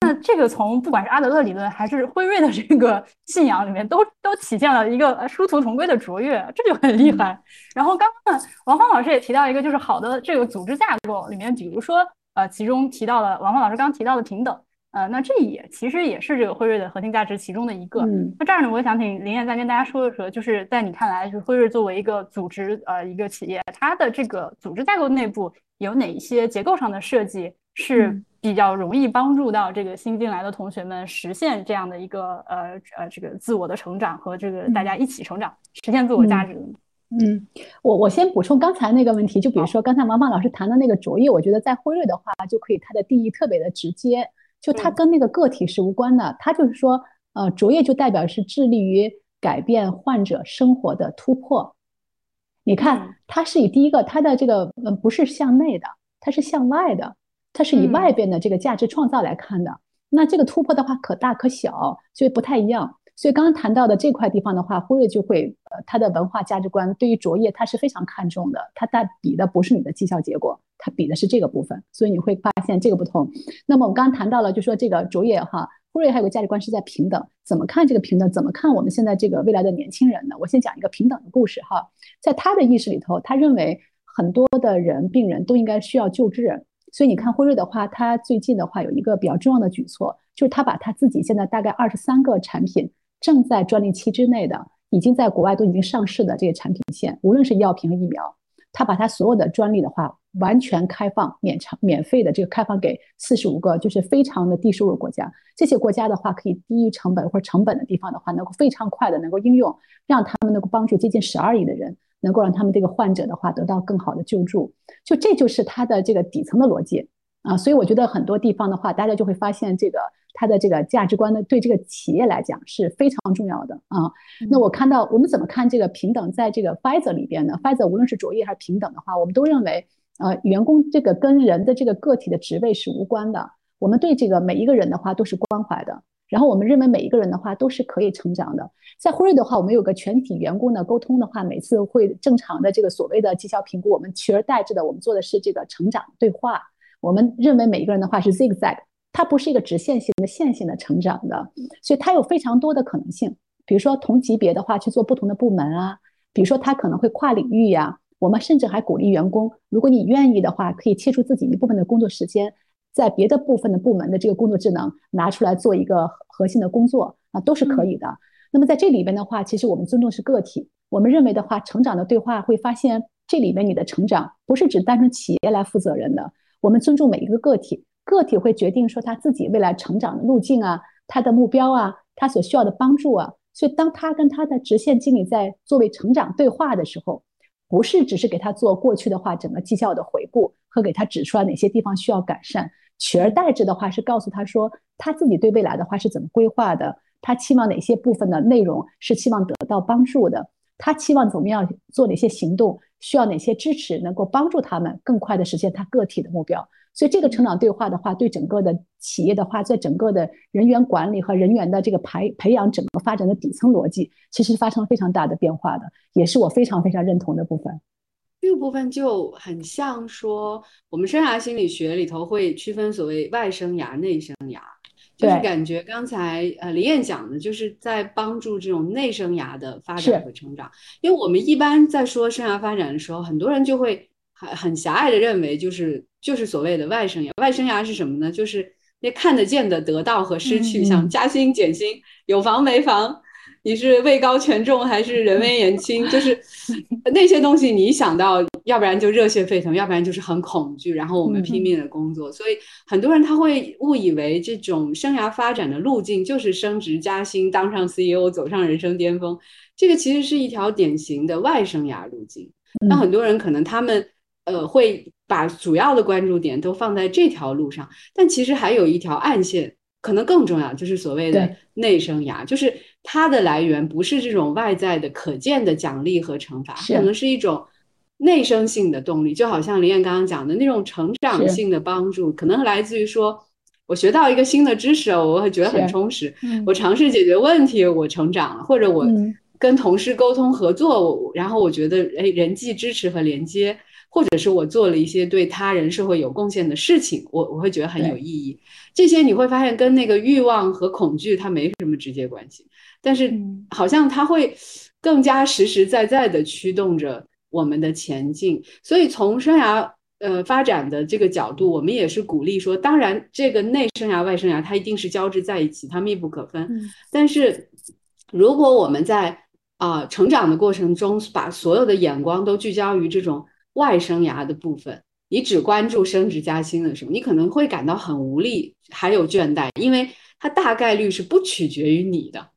那这个从不管是阿德勒理论还是辉瑞的这个信仰里面，都都体现了一个殊途同归的卓越，这就很厉害。然后刚刚呢，王芳老师也提到一个，就是好的这个组织架构里面，比如说呃，其中提到了王芳老师刚提到的平等，呃，那这也其实也是这个辉瑞的核心价值其中的一个。那这儿呢，我想请林燕再跟大家说一说，就是在你看来，就是辉瑞作为一个组织呃一个企业，它的这个组织架构内部有哪一些结构上的设计是？比较容易帮助到这个新进来的同学们实现这样的一个呃呃这个自我的成长和这个大家一起成长，实现自我价值的。嗯，我我先补充刚才那个问题，就比如说刚才王芳老师谈的那个卓越，我觉得在辉瑞的话就可以，它的定义特别的直接，就它跟那个个体是无关的，它就是说呃卓越就代表是致力于改变患者生活的突破。你看，它是以第一个，它的这个嗯不是向内的，它是向外的。它是以外边的这个价值创造来看的，那这个突破的话可大可小，所以不太一样。所以刚刚谈到的这块地方的话，辉瑞就会呃，他的文化价值观对于卓越他是非常看重的，他大比的不是你的绩效结果，他比的是这个部分。所以你会发现这个不同。那么我们刚刚谈到了，就说这个卓越哈，辉瑞还有个价值观是在平等，怎么看这个平等？怎么看我们现在这个未来的年轻人呢？我先讲一个平等的故事哈，在他的意识里头，他认为很多的人病人都应该需要救治。所以你看辉瑞的话，它最近的话有一个比较重要的举措，就是它把它自己现在大概二十三个产品正在专利期之内的，已经在国外都已经上市的这些产品线，无论是药品和疫苗，它把它所有的专利的话完全开放、免偿、免费的这个开放给四十五个就是非常的低收入国家。这些国家的话可以低于成本或者成本的地方的话，能够非常快的能够应用，让他们能够帮助接近十二亿的人。能够让他们这个患者的话得到更好的救助，就这就是他的这个底层的逻辑啊，所以我觉得很多地方的话，大家就会发现这个他的这个价值观呢，对这个企业来讲是非常重要的啊。那我看到我们怎么看这个平等，在这个 Pfizer 里边呢？Pfizer 无论是卓越还是平等的话，我们都认为，呃，员工这个跟人的这个个体的职位是无关的，我们对这个每一个人的话都是关怀的。然后我们认为每一个人的话都是可以成长的。在辉瑞的话，我们有个全体员工的沟通的话，每次会正常的这个所谓的绩效评估，我们取而代之的，我们做的是这个成长对话。我们认为每一个人的话是 zigzag，它不是一个直线型的线性的成长的，所以它有非常多的可能性。比如说同级别的话去做不同的部门啊，比如说它可能会跨领域呀。我们甚至还鼓励员工，如果你愿意的话，可以切出自己一部分的工作时间。在别的部分的部门的这个工作职能拿出来做一个核心的工作啊，都是可以的。那么在这里边的话，其实我们尊重是个体。我们认为的话，成长的对话会发现，这里边你的成长不是只单纯企业来负责任的。我们尊重每一个个体，个体会决定说他自己未来成长的路径啊，他的目标啊，他所需要的帮助啊。所以当他跟他的直线经理在作为成长对话的时候，不是只是给他做过去的话整个绩效的回顾。和给他指出来哪些地方需要改善，取而代之的话是告诉他说他自己对未来的话是怎么规划的，他期望哪些部分的内容是期望得到帮助的，他期望怎么样做哪些行动，需要哪些支持，能够帮助他们更快的实现他个体的目标。所以这个成长对话的话，对整个的企业的话，在整个的人员管理和人员的这个培培养整个发展的底层逻辑，其实发生了非常大的变化的，也是我非常非常认同的部分。这个部分就很像说，我们生涯心理学里头会区分所谓外生涯、内生涯。就是感觉刚才呃李燕讲的，就是在帮助这种内生涯的发展和成长。因为我们一般在说生涯发展的时候，很多人就会很很狭隘的认为，就是就是所谓的外生涯。外生涯是什么呢？就是那看得见的得到和失去，像加薪减薪、有房没房。你是位高权重还是人微言轻？就是那些东西，你一想到，要不然就热血沸腾，要不然就是很恐惧。然后我们拼命的工作，所以很多人他会误以为这种生涯发展的路径就是升职加薪、当上 CEO、走上人生巅峰。这个其实是一条典型的外生涯路径。那很多人可能他们呃会把主要的关注点都放在这条路上，但其实还有一条暗线。可能更重要就是所谓的内生涯，就是它的来源不是这种外在的可见的奖励和惩罚，可能是一种内生性的动力。就好像林燕刚刚讲的那种成长性的帮助，可能来自于说我学到一个新的知识，我会觉得很充实；我尝试解决问题，我成长了；或者我跟同事沟通合作，然后我觉得哎，人际支持和连接。或者是我做了一些对他人社会有贡献的事情，我我会觉得很有意义。这些你会发现跟那个欲望和恐惧它没什么直接关系，但是好像它会更加实实在在的驱动着我们的前进。所以从生涯呃发展的这个角度，我们也是鼓励说，当然这个内生涯外生涯它一定是交织在一起，它密不可分。但是如果我们在啊成长的过程中，把所有的眼光都聚焦于这种。外生涯的部分，你只关注升职加薪的时候，你可能会感到很无力，还有倦怠，因为它大概率是不取决于你的，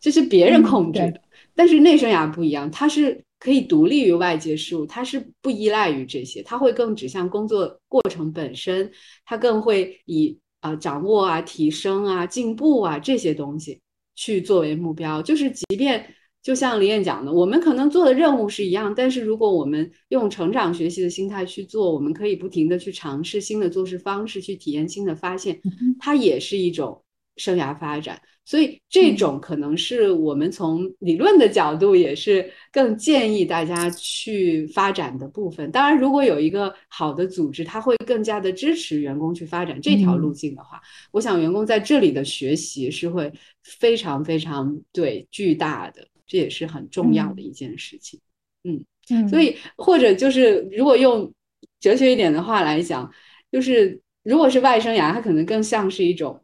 这是别人控制的。但是内生涯不一样，它是可以独立于外界事物，它是不依赖于这些，它会更指向工作过程本身，它更会以啊掌握啊、提升啊、进步啊这些东西去作为目标，就是即便。就像李燕讲的，我们可能做的任务是一样，但是如果我们用成长学习的心态去做，我们可以不停的去尝试新的做事方式，去体验新的发现，它也是一种生涯发展。所以这种可能是我们从理论的角度也是更建议大家去发展的部分。当然，如果有一个好的组织，它会更加的支持员工去发展这条路径的话，我想员工在这里的学习是会非常非常对巨大的。这也是很重要的一件事情，嗯嗯，所以或者就是如果用哲学一点的话来讲，就是如果是外生涯，它可能更像是一种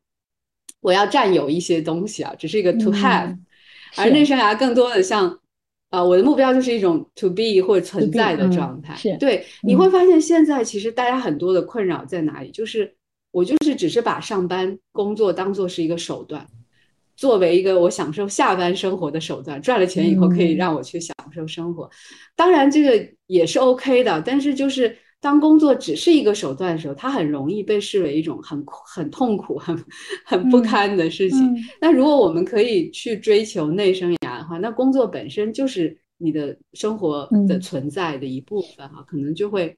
我要占有一些东西啊，只是一个 to have，而内生涯更多的像啊，我的目标就是一种 to be 或者存在的状态。是对，你会发现现在其实大家很多的困扰在哪里？就是我就是只是把上班工作当做是一个手段。作为一个我享受下班生活的手段，赚了钱以后可以让我去享受生活，当然这个也是 OK 的。但是就是当工作只是一个手段的时候，它很容易被视为一种很很痛苦、很很不堪的事情。那如果我们可以去追求内生涯的话，那工作本身就是你的生活的存在的一部分哈，可能就会。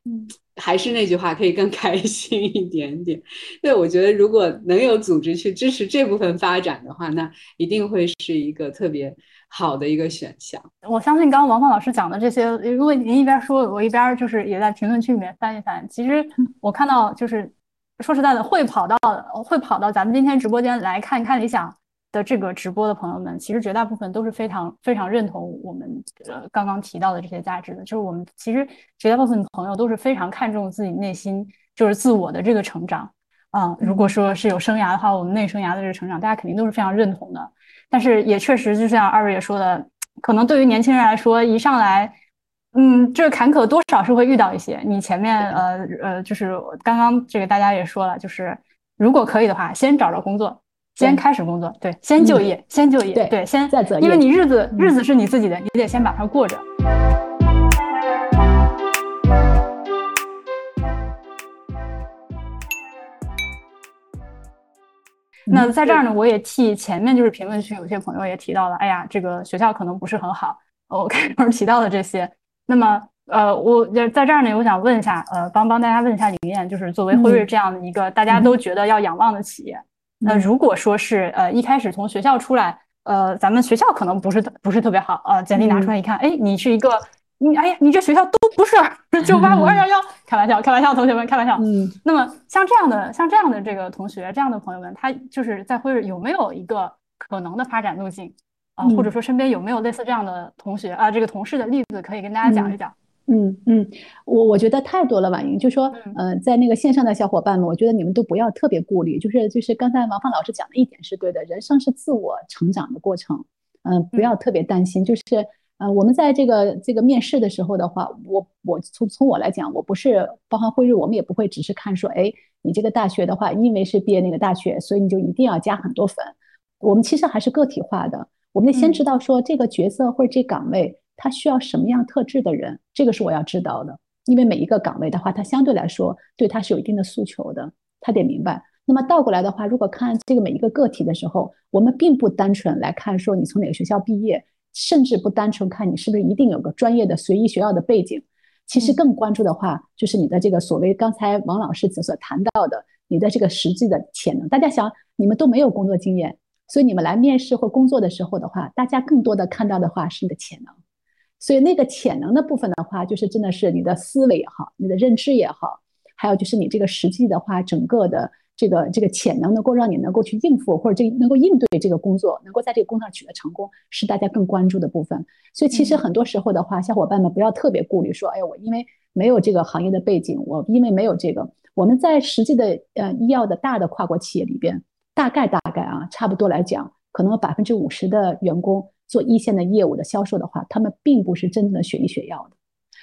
还是那句话，可以更 开心一点点。对，我觉得如果能有组织去支持这部分发展的话，那一定会是一个特别好的一个选项。我相信刚刚王芳老师讲的这些，如果您一边说，我一边就是也在评论区里面翻一翻。其实我看到，就是说实在的，会跑到会跑到咱们今天直播间来看一看理想。的这个直播的朋友们，其实绝大部分都是非常非常认同我们呃刚刚提到的这些价值的。就是我们其实绝大部分朋友都是非常看重自己内心就是自我的这个成长啊。如果说是有生涯的话，我们内生涯的这个成长，大家肯定都是非常认同的。但是也确实，就像二位也说的，可能对于年轻人来说，一上来，嗯，这个坎坷多少是会遇到一些。你前面呃呃，就是刚刚这个大家也说了，就是如果可以的话，先找着工作。先开始工作，对，先就业，先就业，对，先再择业，因为你日子日子是你自己的，你得先把它过着。那在这儿呢，我也替前面就是评论区有些朋友也提到了，哎呀，这个学校可能不是很好。我开头提到的这些，那么呃，我在这儿呢，我想问一下，呃，帮帮大家问一下李艳，就是作为辉瑞这样的一个大家都觉得要仰望的企业。那如果说是呃一开始从学校出来，呃咱们学校可能不是不是特别好，呃简历拿出来一看，哎你是一个你哎呀，你这学校都不是九八五二幺幺，开玩笑，开玩笑，同学们开玩笑。嗯，那么像这样的像这样的这个同学，这样的朋友们，他就是在辉瑞有没有一个可能的发展路径？啊？或者说身边有没有类似这样的同学？啊，这个同事的例子可以跟大家讲一讲？嗯嗯嗯，我我觉得太多了，婉莹，就说，呃，在那个线上的小伙伴们，我觉得你们都不要特别顾虑，就是就是刚才王芳老师讲的一点是对的，人生是自我成长的过程，嗯，不要特别担心，就是，呃，我们在这个这个面试的时候的话，我我从从我来讲，我不是包含汇率，我们也不会只是看说，哎，你这个大学的话，因为是毕业那个大学，所以你就一定要加很多分，我们其实还是个体化的，我们得先知道说这个角色或者这岗位。他需要什么样特质的人？这个是我要知道的，因为每一个岗位的话，它相对来说对他是有一定的诉求的，他得明白。那么倒过来的话，如果看这个每一个个体的时候，我们并不单纯来看说你从哪个学校毕业，甚至不单纯看你是不是一定有个专业的随意学校的背景。其实更关注的话，就是你的这个所谓刚才王老师所谈到的你的这个实际的潜能。大家想，你们都没有工作经验，所以你们来面试或工作的时候的话，大家更多的看到的话是你的潜能。所以那个潜能的部分的话，就是真的是你的思维也好，你的认知也好，还有就是你这个实际的话，整个的这个这个潜能能够让你能够去应付或者这能够应对这个工作，能够在这个工作上取得成功，是大家更关注的部分。所以其实很多时候的话，小伙伴们不要特别顾虑说，哎呀，我因为没有这个行业的背景，我因为没有这个，我们在实际的呃医药的大的跨国企业里边，大概大概啊，差不多来讲，可能百分之五十的员工。做一线的业务的销售的话，他们并不是真正的学医学药的。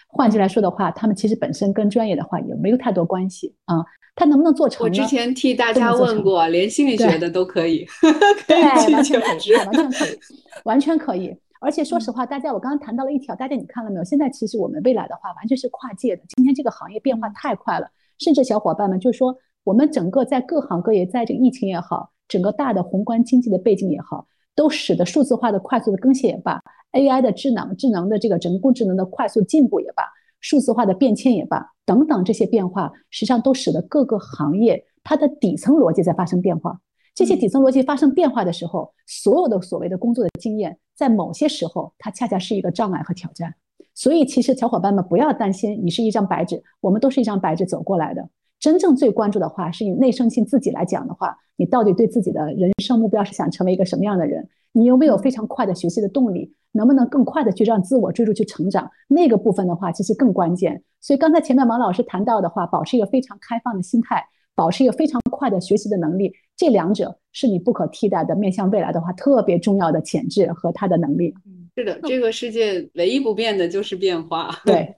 换句来说的话，他们其实本身跟专业的话也没有太多关系啊。他能不能做成？我之前替大家问过，连心理学的都可以，对，完全可以，完全可以，完全可以。而且说实话，大家我刚刚谈到了一条，大家你看了没有？现在其实我们未来的话，完全是跨界的。今天这个行业变化太快了，甚至小伙伴们就说，我们整个在各行各业，在这个疫情也好，整个大的宏观经济的背景也好。都使得数字化的快速的更新也罢，AI 的智能智能的这个人工智能的快速进步也罢，数字化的变迁也罢，等等这些变化，实际上都使得各个行业它的底层逻辑在发生变化。这些底层逻辑发生变化的时候，所有的所谓的工作的经验，在某些时候它恰恰是一个障碍和挑战。所以，其实小伙伴们不要担心，你是一张白纸，我们都是一张白纸走过来的。真正最关注的话，是以内生性自己来讲的话，你到底对自己的人生目标是想成为一个什么样的人？你有没有非常快的学习的动力？能不能更快的去让自我追逐去成长？那个部分的话，其实更关键。所以刚才前面王老师谈到的话，保持一个非常开放的心态，保持一个非常快的学习的能力，这两者是你不可替代的。面向未来的话，特别重要的潜质和他的能力。是的，这个世界唯一不变的就是变化。对。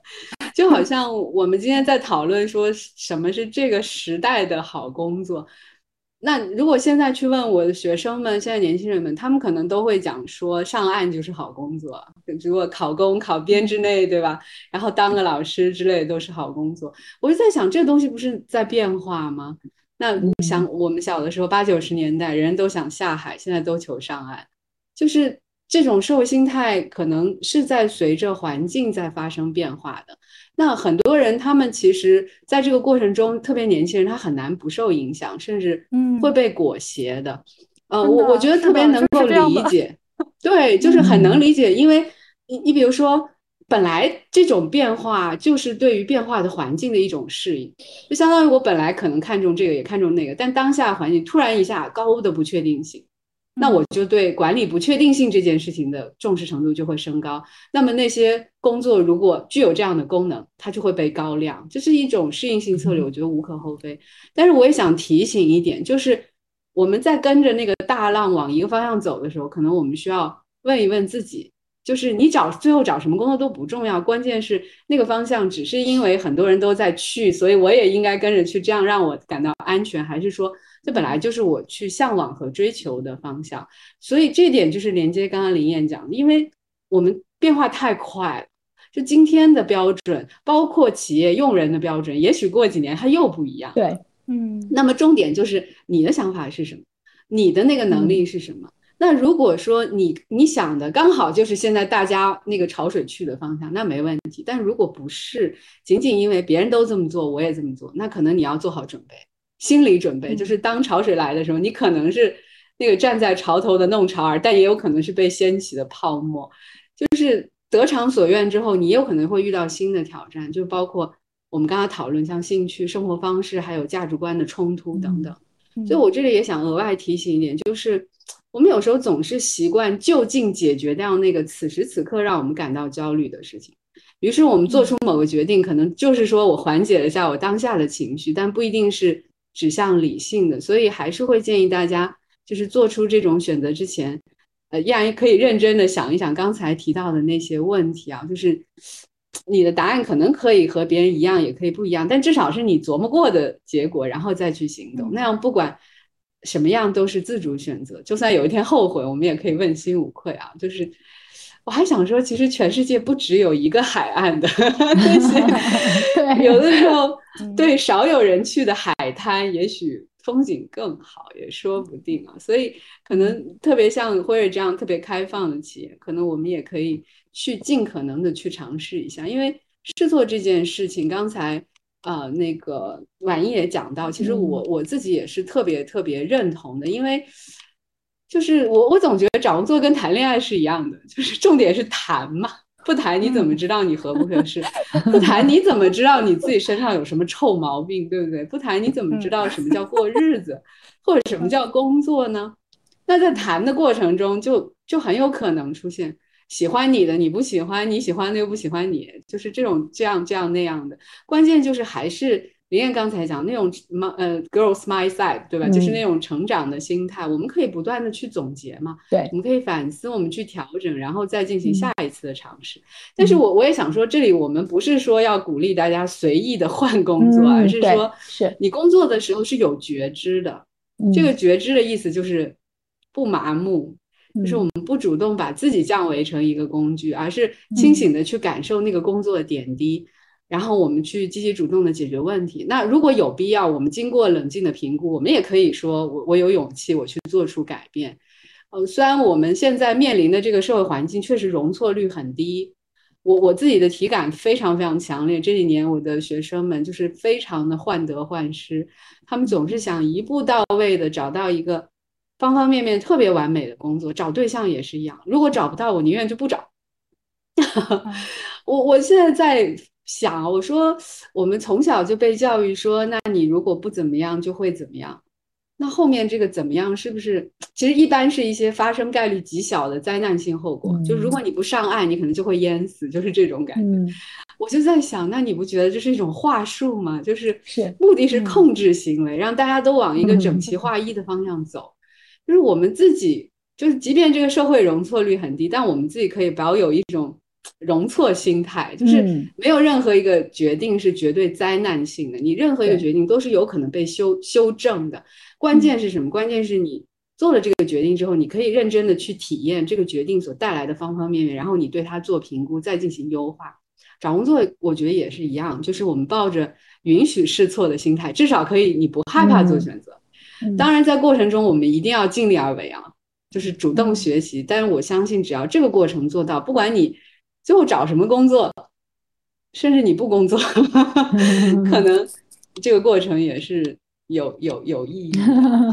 就好像我们今天在讨论说什么是这个时代的好工作，那如果现在去问我的学生们，现在年轻人们，他们可能都会讲说上岸就是好工作，如果考公、考编制内，对吧？然后当个老师之类都是好工作。我就在想，这个东西不是在变化吗？那想我们小的时候，八九十年代，人人都想下海，现在都求上岸，就是这种社会心态，可能是在随着环境在发生变化的。那很多人，他们其实在这个过程中，特别年轻人，他很难不受影响，甚至会被裹挟的。呃，我我觉得特别能够理解，对，就是很能理解，因为你你比如说，本来这种变化就是对于变化的环境的一种适应，就相当于我本来可能看重这个，也看重那个，但当下环境突然一下高的不确定性。那我就对管理不确定性这件事情的重视程度就会升高。那么那些工作如果具有这样的功能，它就会被高亮，这是一种适应性策略，我觉得无可厚非。但是我也想提醒一点，就是我们在跟着那个大浪往一个方向走的时候，可能我们需要问一问自己，就是你找最后找什么工作都不重要，关键是那个方向只是因为很多人都在去，所以我也应该跟着去，这样让我感到安全，还是说？这本来就是我去向往和追求的方向，所以这点就是连接刚刚林燕讲的，因为我们变化太快了，就今天的标准，包括企业用人的标准，也许过几年它又不一样。对，嗯。那么重点就是你的想法是什么，你的那个能力是什么？那如果说你你想的刚好就是现在大家那个潮水去的方向，那没问题。但如果不是，仅仅因为别人都这么做，我也这么做，那可能你要做好准备。心理准备就是，当潮水来的时候，你可能是那个站在潮头的弄潮儿，但也有可能是被掀起的泡沫。就是得偿所愿之后，你也有可能会遇到新的挑战，就包括我们刚刚讨论像兴趣、生活方式，还有价值观的冲突等等。所以我这里也想额外提醒一点，就是我们有时候总是习惯就近解决掉那个此时此刻让我们感到焦虑的事情。于是我们做出某个决定，可能就是说我缓解了一下我当下的情绪，但不一定是指向理性的。所以还是会建议大家，就是做出这种选择之前，呃，依然可以认真的想一想刚才提到的那些问题啊，就是 你的答案可能可以和别人一样，也可以不一样，但至少是你琢磨过的结果，然后再去行动。那样不管什么样都是自主选择，就算有一天后悔，我们也可以问心无愧啊，就是。我还想说，其实全世界不只有一个海岸的 那些，有的时候对少有人去的海滩，也许风景更好，也说不定啊。所以，可能特别像辉瑞这样特别开放的企业，可能我们也可以去尽可能的去尝试一下。因为试错这件事情，刚才啊那个婉莹也讲到，其实我我自己也是特别特别认同的，因为。就是我，我总觉得找工作跟谈恋爱是一样的，就是重点是谈嘛，不谈你怎么知道你合不合适？不谈你怎么知道你自己身上有什么臭毛病，对不对？不谈你怎么知道什么叫过日子，或者什么叫工作呢？那在谈的过程中，就就很有可能出现喜欢你的你不喜欢，你喜欢的又不喜欢你，就是这种这样这样那样的。关键就是还是。林燕刚才讲那种呃，girls mindset，对吧？就是那种成长的心态，我们可以不断的去总结嘛。对，我们可以反思，我们去调整，然后再进行下一次的尝试。但是我我也想说，这里我们不是说要鼓励大家随意的换工作，而是说，是你工作的时候是有觉知的。这个觉知的意思就是不麻木，就是我们不主动把自己降维成一个工具，而是清醒的去感受那个工作的点滴。然后我们去积极主动的解决问题。那如果有必要，我们经过冷静的评估，我们也可以说，我我有勇气，我去做出改变。呃，虽然我们现在面临的这个社会环境确实容错率很低，我我自己的体感非常非常强烈。这几年我的学生们就是非常的患得患失，他们总是想一步到位的找到一个方方面面特别完美的工作。找对象也是一样，如果找不到，我宁愿就不找。我我现在在。想我说，我们从小就被教育说，那你如果不怎么样，就会怎么样。那后面这个怎么样，是不是其实一般是一些发生概率极小的灾难性后果？就如果你不上岸，你可能就会淹死，就是这种感觉。我就在想，那你不觉得这是一种话术吗？就是是目的是控制行为，让大家都往一个整齐划一的方向走。就是我们自己，就是即便这个社会容错率很低，但我们自己可以保有一种。容错心态就是没有任何一个决定是绝对灾难性的，你任何一个决定都是有可能被修修正的。关键是什么？关键是你做了这个决定之后，你可以认真的去体验这个决定所带来的方方面面，然后你对它做评估，再进行优化。找工作我觉得也是一样，就是我们抱着允许试错的心态，至少可以你不害怕做选择。当然，在过程中我们一定要尽力而为啊，就是主动学习。但是我相信，只要这个过程做到，不管你。最后找什么工作，甚至你不工作，可能这个过程也是有有有意义。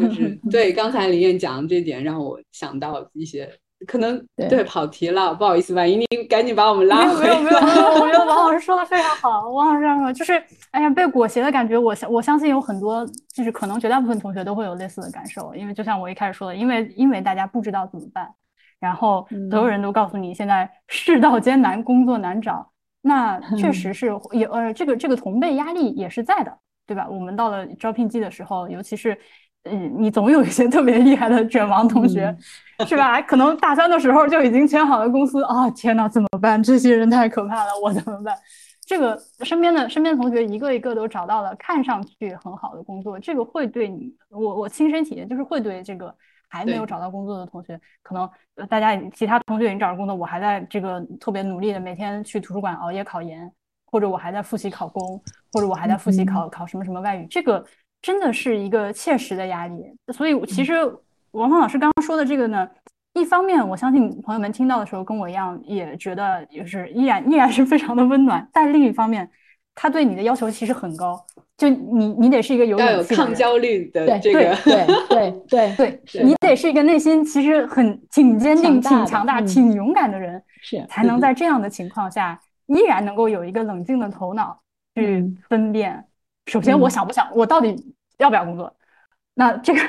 就是 对刚才林燕讲的这点，让我想到一些可能对跑题了，不好意思，万一你赶紧把我们拉回。没有没有没有，我觉得王老师 说的非常好。王老师说，就是哎呀，被裹挟的感觉。我相我相信有很多，就是可能绝大部分同学都会有类似的感受。因为就像我一开始说的，因为因为大家不知道怎么办。然后所有人都告诉你，现在世道艰难，工作难找，那确实是也呃，这个这个同辈压力也是在的，对吧？我们到了招聘季的时候，尤其是嗯，你总有一些特别厉害的卷王同学，是吧？可能大三的时候就已经签好了公司啊！天哪，怎么办？这些人太可怕了，我怎么办？这个身边的身边同学一个一个都找到了看上去很好的工作，这个会对你，我我亲身体验就是会对这个。还没有找到工作的同学，可能大家其他同学已经找着工作，我还在这个特别努力的每天去图书馆熬夜考研，或者我还在复习考公，或者我还在复习考考什么什么外语，这个真的是一个切实的压力。所以其实王芳老师刚刚说的这个呢，一方面我相信朋友们听到的时候跟我一样，也觉得也是依然依然是非常的温暖，但另一方面，他对你的要求其实很高。就你，你得是一个有有抗焦虑的这个，对对对对对，你得是一个内心其实很挺坚定、挺强大、挺勇敢的人。是才能在这样的情况下依然能够有一个冷静的头脑去嗯分辨。首先，我嗯想不想，我到底要不要工作？那这个，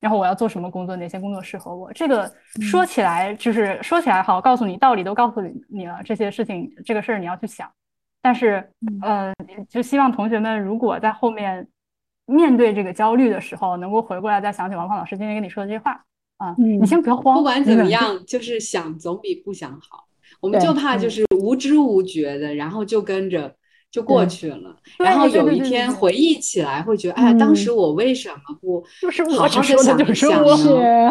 然后我要做什么工作？哪些工作适合我？这个说起来就是说起来好，告诉你道理都告诉你你了，这些事情这个事儿你要去想。但是，呃，就希望同学们如果在后面面对这个焦虑的时候，能够回过来再想起王胖老师今天跟你说的这些话啊，嗯你先不要慌，不管怎么样，就是想总比不想好。我们就怕就嗯是无知无觉的，然后就跟着就过去了。然后有一天回忆起来，会觉得，哎呀，当时我为什么不就是我好好的只说的想一想呢？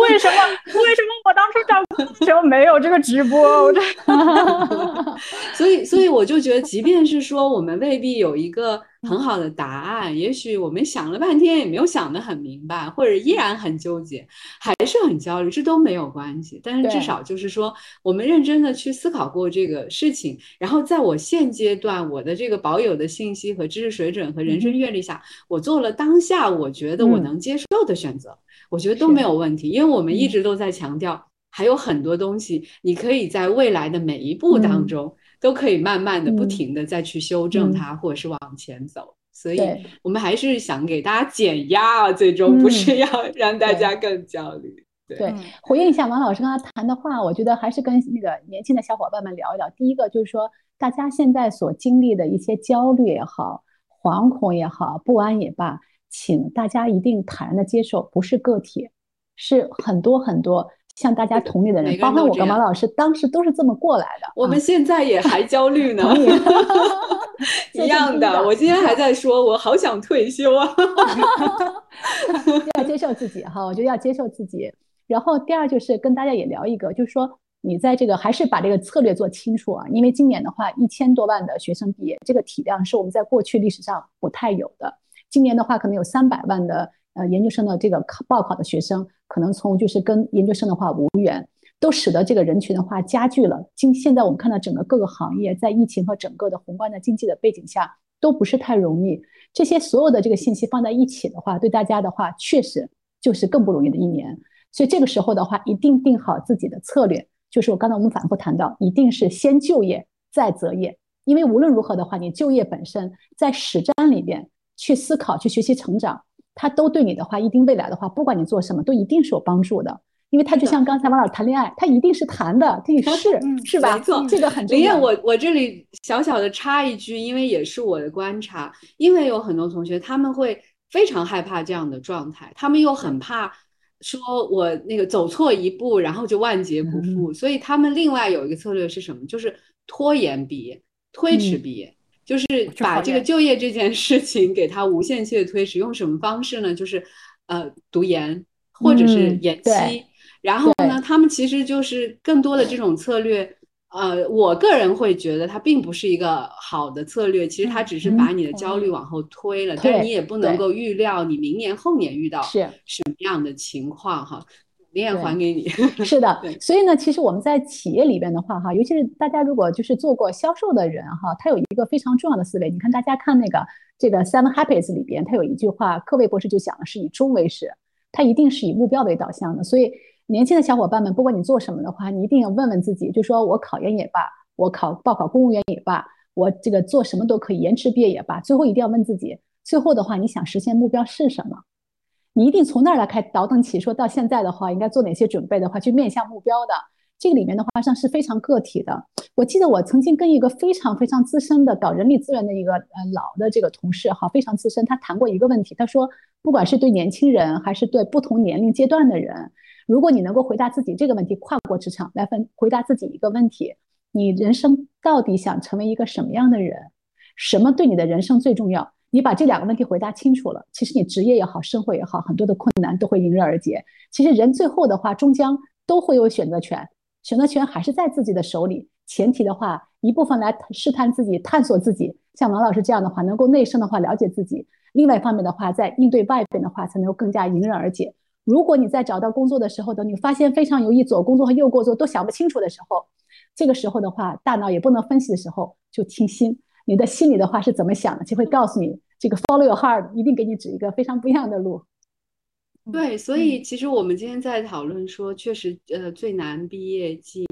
为什么为什么我当初找工作的时候没有这个直播？我这 所以，所以我就觉得，即便是说我们未必有一个很好的答案，也许我们想了半天也没有想得很明白，或者依然很纠结，还是很焦虑，这都没有关系。但是至少就是说，我们认真的去思考过这个事情，然后在我现阶段我的这个保有的信息和知识水准和人生阅历下，我做了当下我觉得我嗯。能接受的选择，我觉得都没有问题，因为我们一嗯。直都在强调。还有很多东西，你可以在未来的每一步当嗯。中，都可以慢慢的、不嗯停的再去修正嗯它，或者是往前走。所以，我们还是想给大家减压啊，最终不是要让大家更焦虑。对回应一下王老师刚才谈的话，我觉得还是跟那个年轻的小伙伴们聊一聊。第一个就是说，大家现在所经历的一些焦虑也好、惶恐也好、不安也罢，请大家一定坦然的接受，不是个体，是很多很多像大家同龄的人，包括我跟王老师，当时都是这么过来的。啊我们现在也还焦虑呢 一样的。我今天还在说，我好想退休啊。要接受自己哈，我觉得要接受自己。然后第二就是跟大家也聊一个，就是说你在这个还是把这个策略做清楚啊，因为今年的话一千多万的学生毕业，这个体量是我们在过去历史上不太有的。今年的话可能有三百万的呃研究生的这个考报考的学生，可能从就是跟研究生的话无缘，都使得这个人群的话加剧了。今现在我们看到整个各个行业在疫情和整个的宏观的经济的背景下，都不是太容易。这些所有的这个信息放在一起的话，对大家的话确实就是更不容易的一年。所以这个时候的话，一定定好自己的策略，就是我刚才我们反复谈到，一定是先就业再择业，因为无论如何的话，你就业本身在实战里边去思考、去学习、成长，它都对你的话，一定未来的话，不管你做什么，都一定是有帮助的。因为他就像刚才王老师谈恋爱，他一定是谈的，得试，嗯是吧？没错这个很重要。我我这里小小的插一句，因为也是我的观察，因为有很多同学他们会非常害怕这样的状态，他们又很怕说我那个走错一步，然后就万劫不复，所以他们另外有一个策略是什么？就是拖延毕业，推迟嗯毕业。就是把这个就业这件事情给它无限期的推迟，用什么方式呢？就是呃读研或者是嗯延期。对然后呢，他们其实就是更多的这种策略，呃，我个人会觉得它并不是一个好的策略，其实它只是把你的焦虑往后推了，但你也不能够预料你明年后年遇到是什么样的情况哈。林燕对还给你，是的，所以呢，其实我们在企业里边的话，哈，尤其是大家如果就是做过销售的人哈，他有一个非常重要的思维。你看，大家看那个这个 Seven Habits 里边，他有一句话，科维博士就讲的是以终为始，他一定是以目标为导向的。所以，年轻的小伙伴们，不管你做什么的话，你一定要问问自己，就说我考研也罢，我考报考公务员也罢，我这个做什么都可以，延迟毕业也罢，最后一定要问自己，最后的话，你想实现目标是什么？你一定从那儿来开倒腾起，说到现在的话，应该做哪些准备的话，去面向目标的。这个里面的话上是非常个体的。我记得我曾经跟一个非常非常资深的搞人力资源的一个呃老的这个同事哈，非常资深，他谈过一个问题，他说，不管是对年轻人还是对不同年龄阶段的人，如果你能够回答自己这个问题，跨过职场来分回答自己一个问题，你人生到底想成为一个什么样的人？什么对你的人生最重要？你把这两个问题回答清楚了，其实你职业也好，生活也好，很多的困难都会迎刃而解。其实人最后的话，终将都会有选择权，选择权还是在自己的手里。前提的话，一部分来试探自己、探索自己，像王老师这样的话，能够内生的话了解自己；另外一方面的话，在应对外边的话，才能够更加迎刃而解。如果你在找到工作的时候，等你发现非常容易左工作和右工作都想不清楚的时候，这个时候的话，大脑也不能分析的时候，就听心。你的心里的话是怎么想的，就会告诉你，这个 follow your heart 一定给你指一个非常不一样的路。对，所以其实我们今天在讨论说，确实，呃，最难毕业季，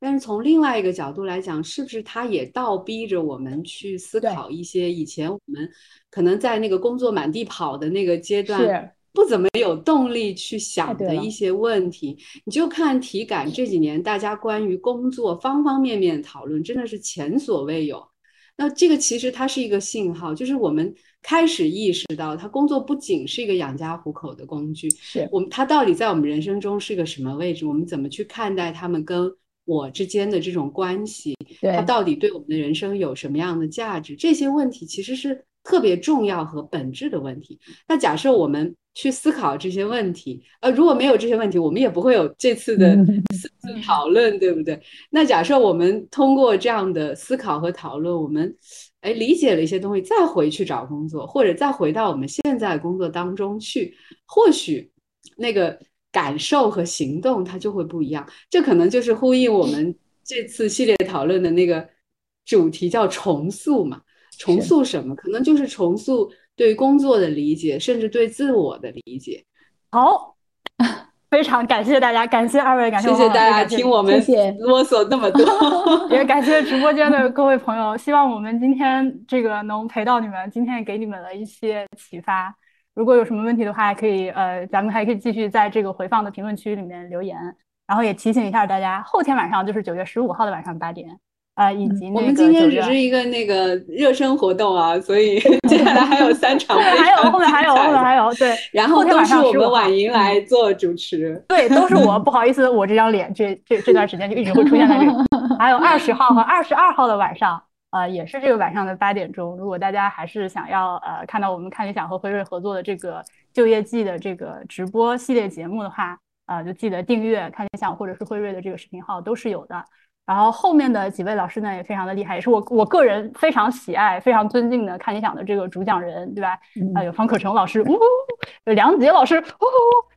但是从另外一个角度来讲，是不是它也倒逼着我们去思考一些以前我们可能在那个工作满地跑的那个阶段不怎么有动力去想的一些问题？你就看体感这几年大家关于工作方方面面讨论，真的是前所未有。那这个其实它是一个信号，就是我们。开始意识到，他工作不仅是一个养家糊口的工具，是我们他到底在我们人生中是个什么位置？我们怎么去看待他们跟我之间的这种关系？他到底对我们的人生有什么样的价值？这些问题其实是特别重要和本质的问题。那假设我们去思考这些问题，呃，如果没有这些问题，我们也不会有这次的 讨论，对不对？那假设我们通过这样的思考和讨论，我们。哎，理解了一些东西，再回去找工作，或者再回到我们现在工作当中去，或许那个感受和行动它就会不一样。这可能就是呼应我们这次系列讨论的那个主题，叫重塑嘛？重塑什么？可能就是重塑对工作的理解，甚至对自我的理解。好。非常感谢大家，感谢二位，感谢谢谢大家听我们 啰嗦那么多，也感谢直播间的各位朋友。希望我们今天这个能陪到你们，今天也给你们了一些启发。如果有什么问题的话，可以呃，咱们还可以继续在这个回放的评论区里面留言。然后也提醒一下大家，后天晚上就是九月十五号的晚上八点。啊，以及我们今天只是一个那个热身活动啊，所以 接下来还有三场，还有后面还有后面还有对，然后都是我们婉莹来做主持，对，都是我，不好意思，我这张脸这这这段时间就一直会出现在这里。还有二十号和二十二号的晚上，呃，也是这个晚上的八点钟。如果大家还是想要呃看到我们看理想和辉瑞合作的这个就业季的这个直播系列节目的话，呃，就记得订阅看理想或者是辉瑞的这个视频号都是有的。然后后面的几位老师呢也非常的厉害，也是我我个人非常喜爱、非常尊敬的看理想的这个主讲人，对吧？啊，有方可成老师，呜，有梁子杰老师，呜，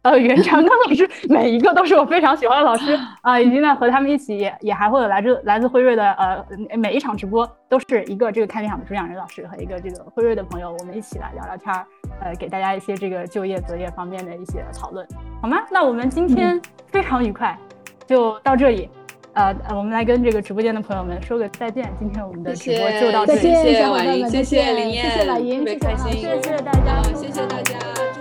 呃，袁长刚老师，每一个都是我非常喜欢的老师 啊。以及呢，和他们一起也也还会有来自来自辉瑞的呃每一场直播都是一个这个看理想的主讲人老师和一个这个辉瑞的朋友，我们一起来聊聊天儿，呃，给大家一些这个就业择业方面的一些讨论，好吗？那我们今天非常愉快，就到这里。呃，我们来跟这个直播间的朋友们说个再见。今天我们的直播就到这里，谢谢婉莹，谢谢林燕，谢谢婉莹，特别开心，谢谢大家，谢谢大家。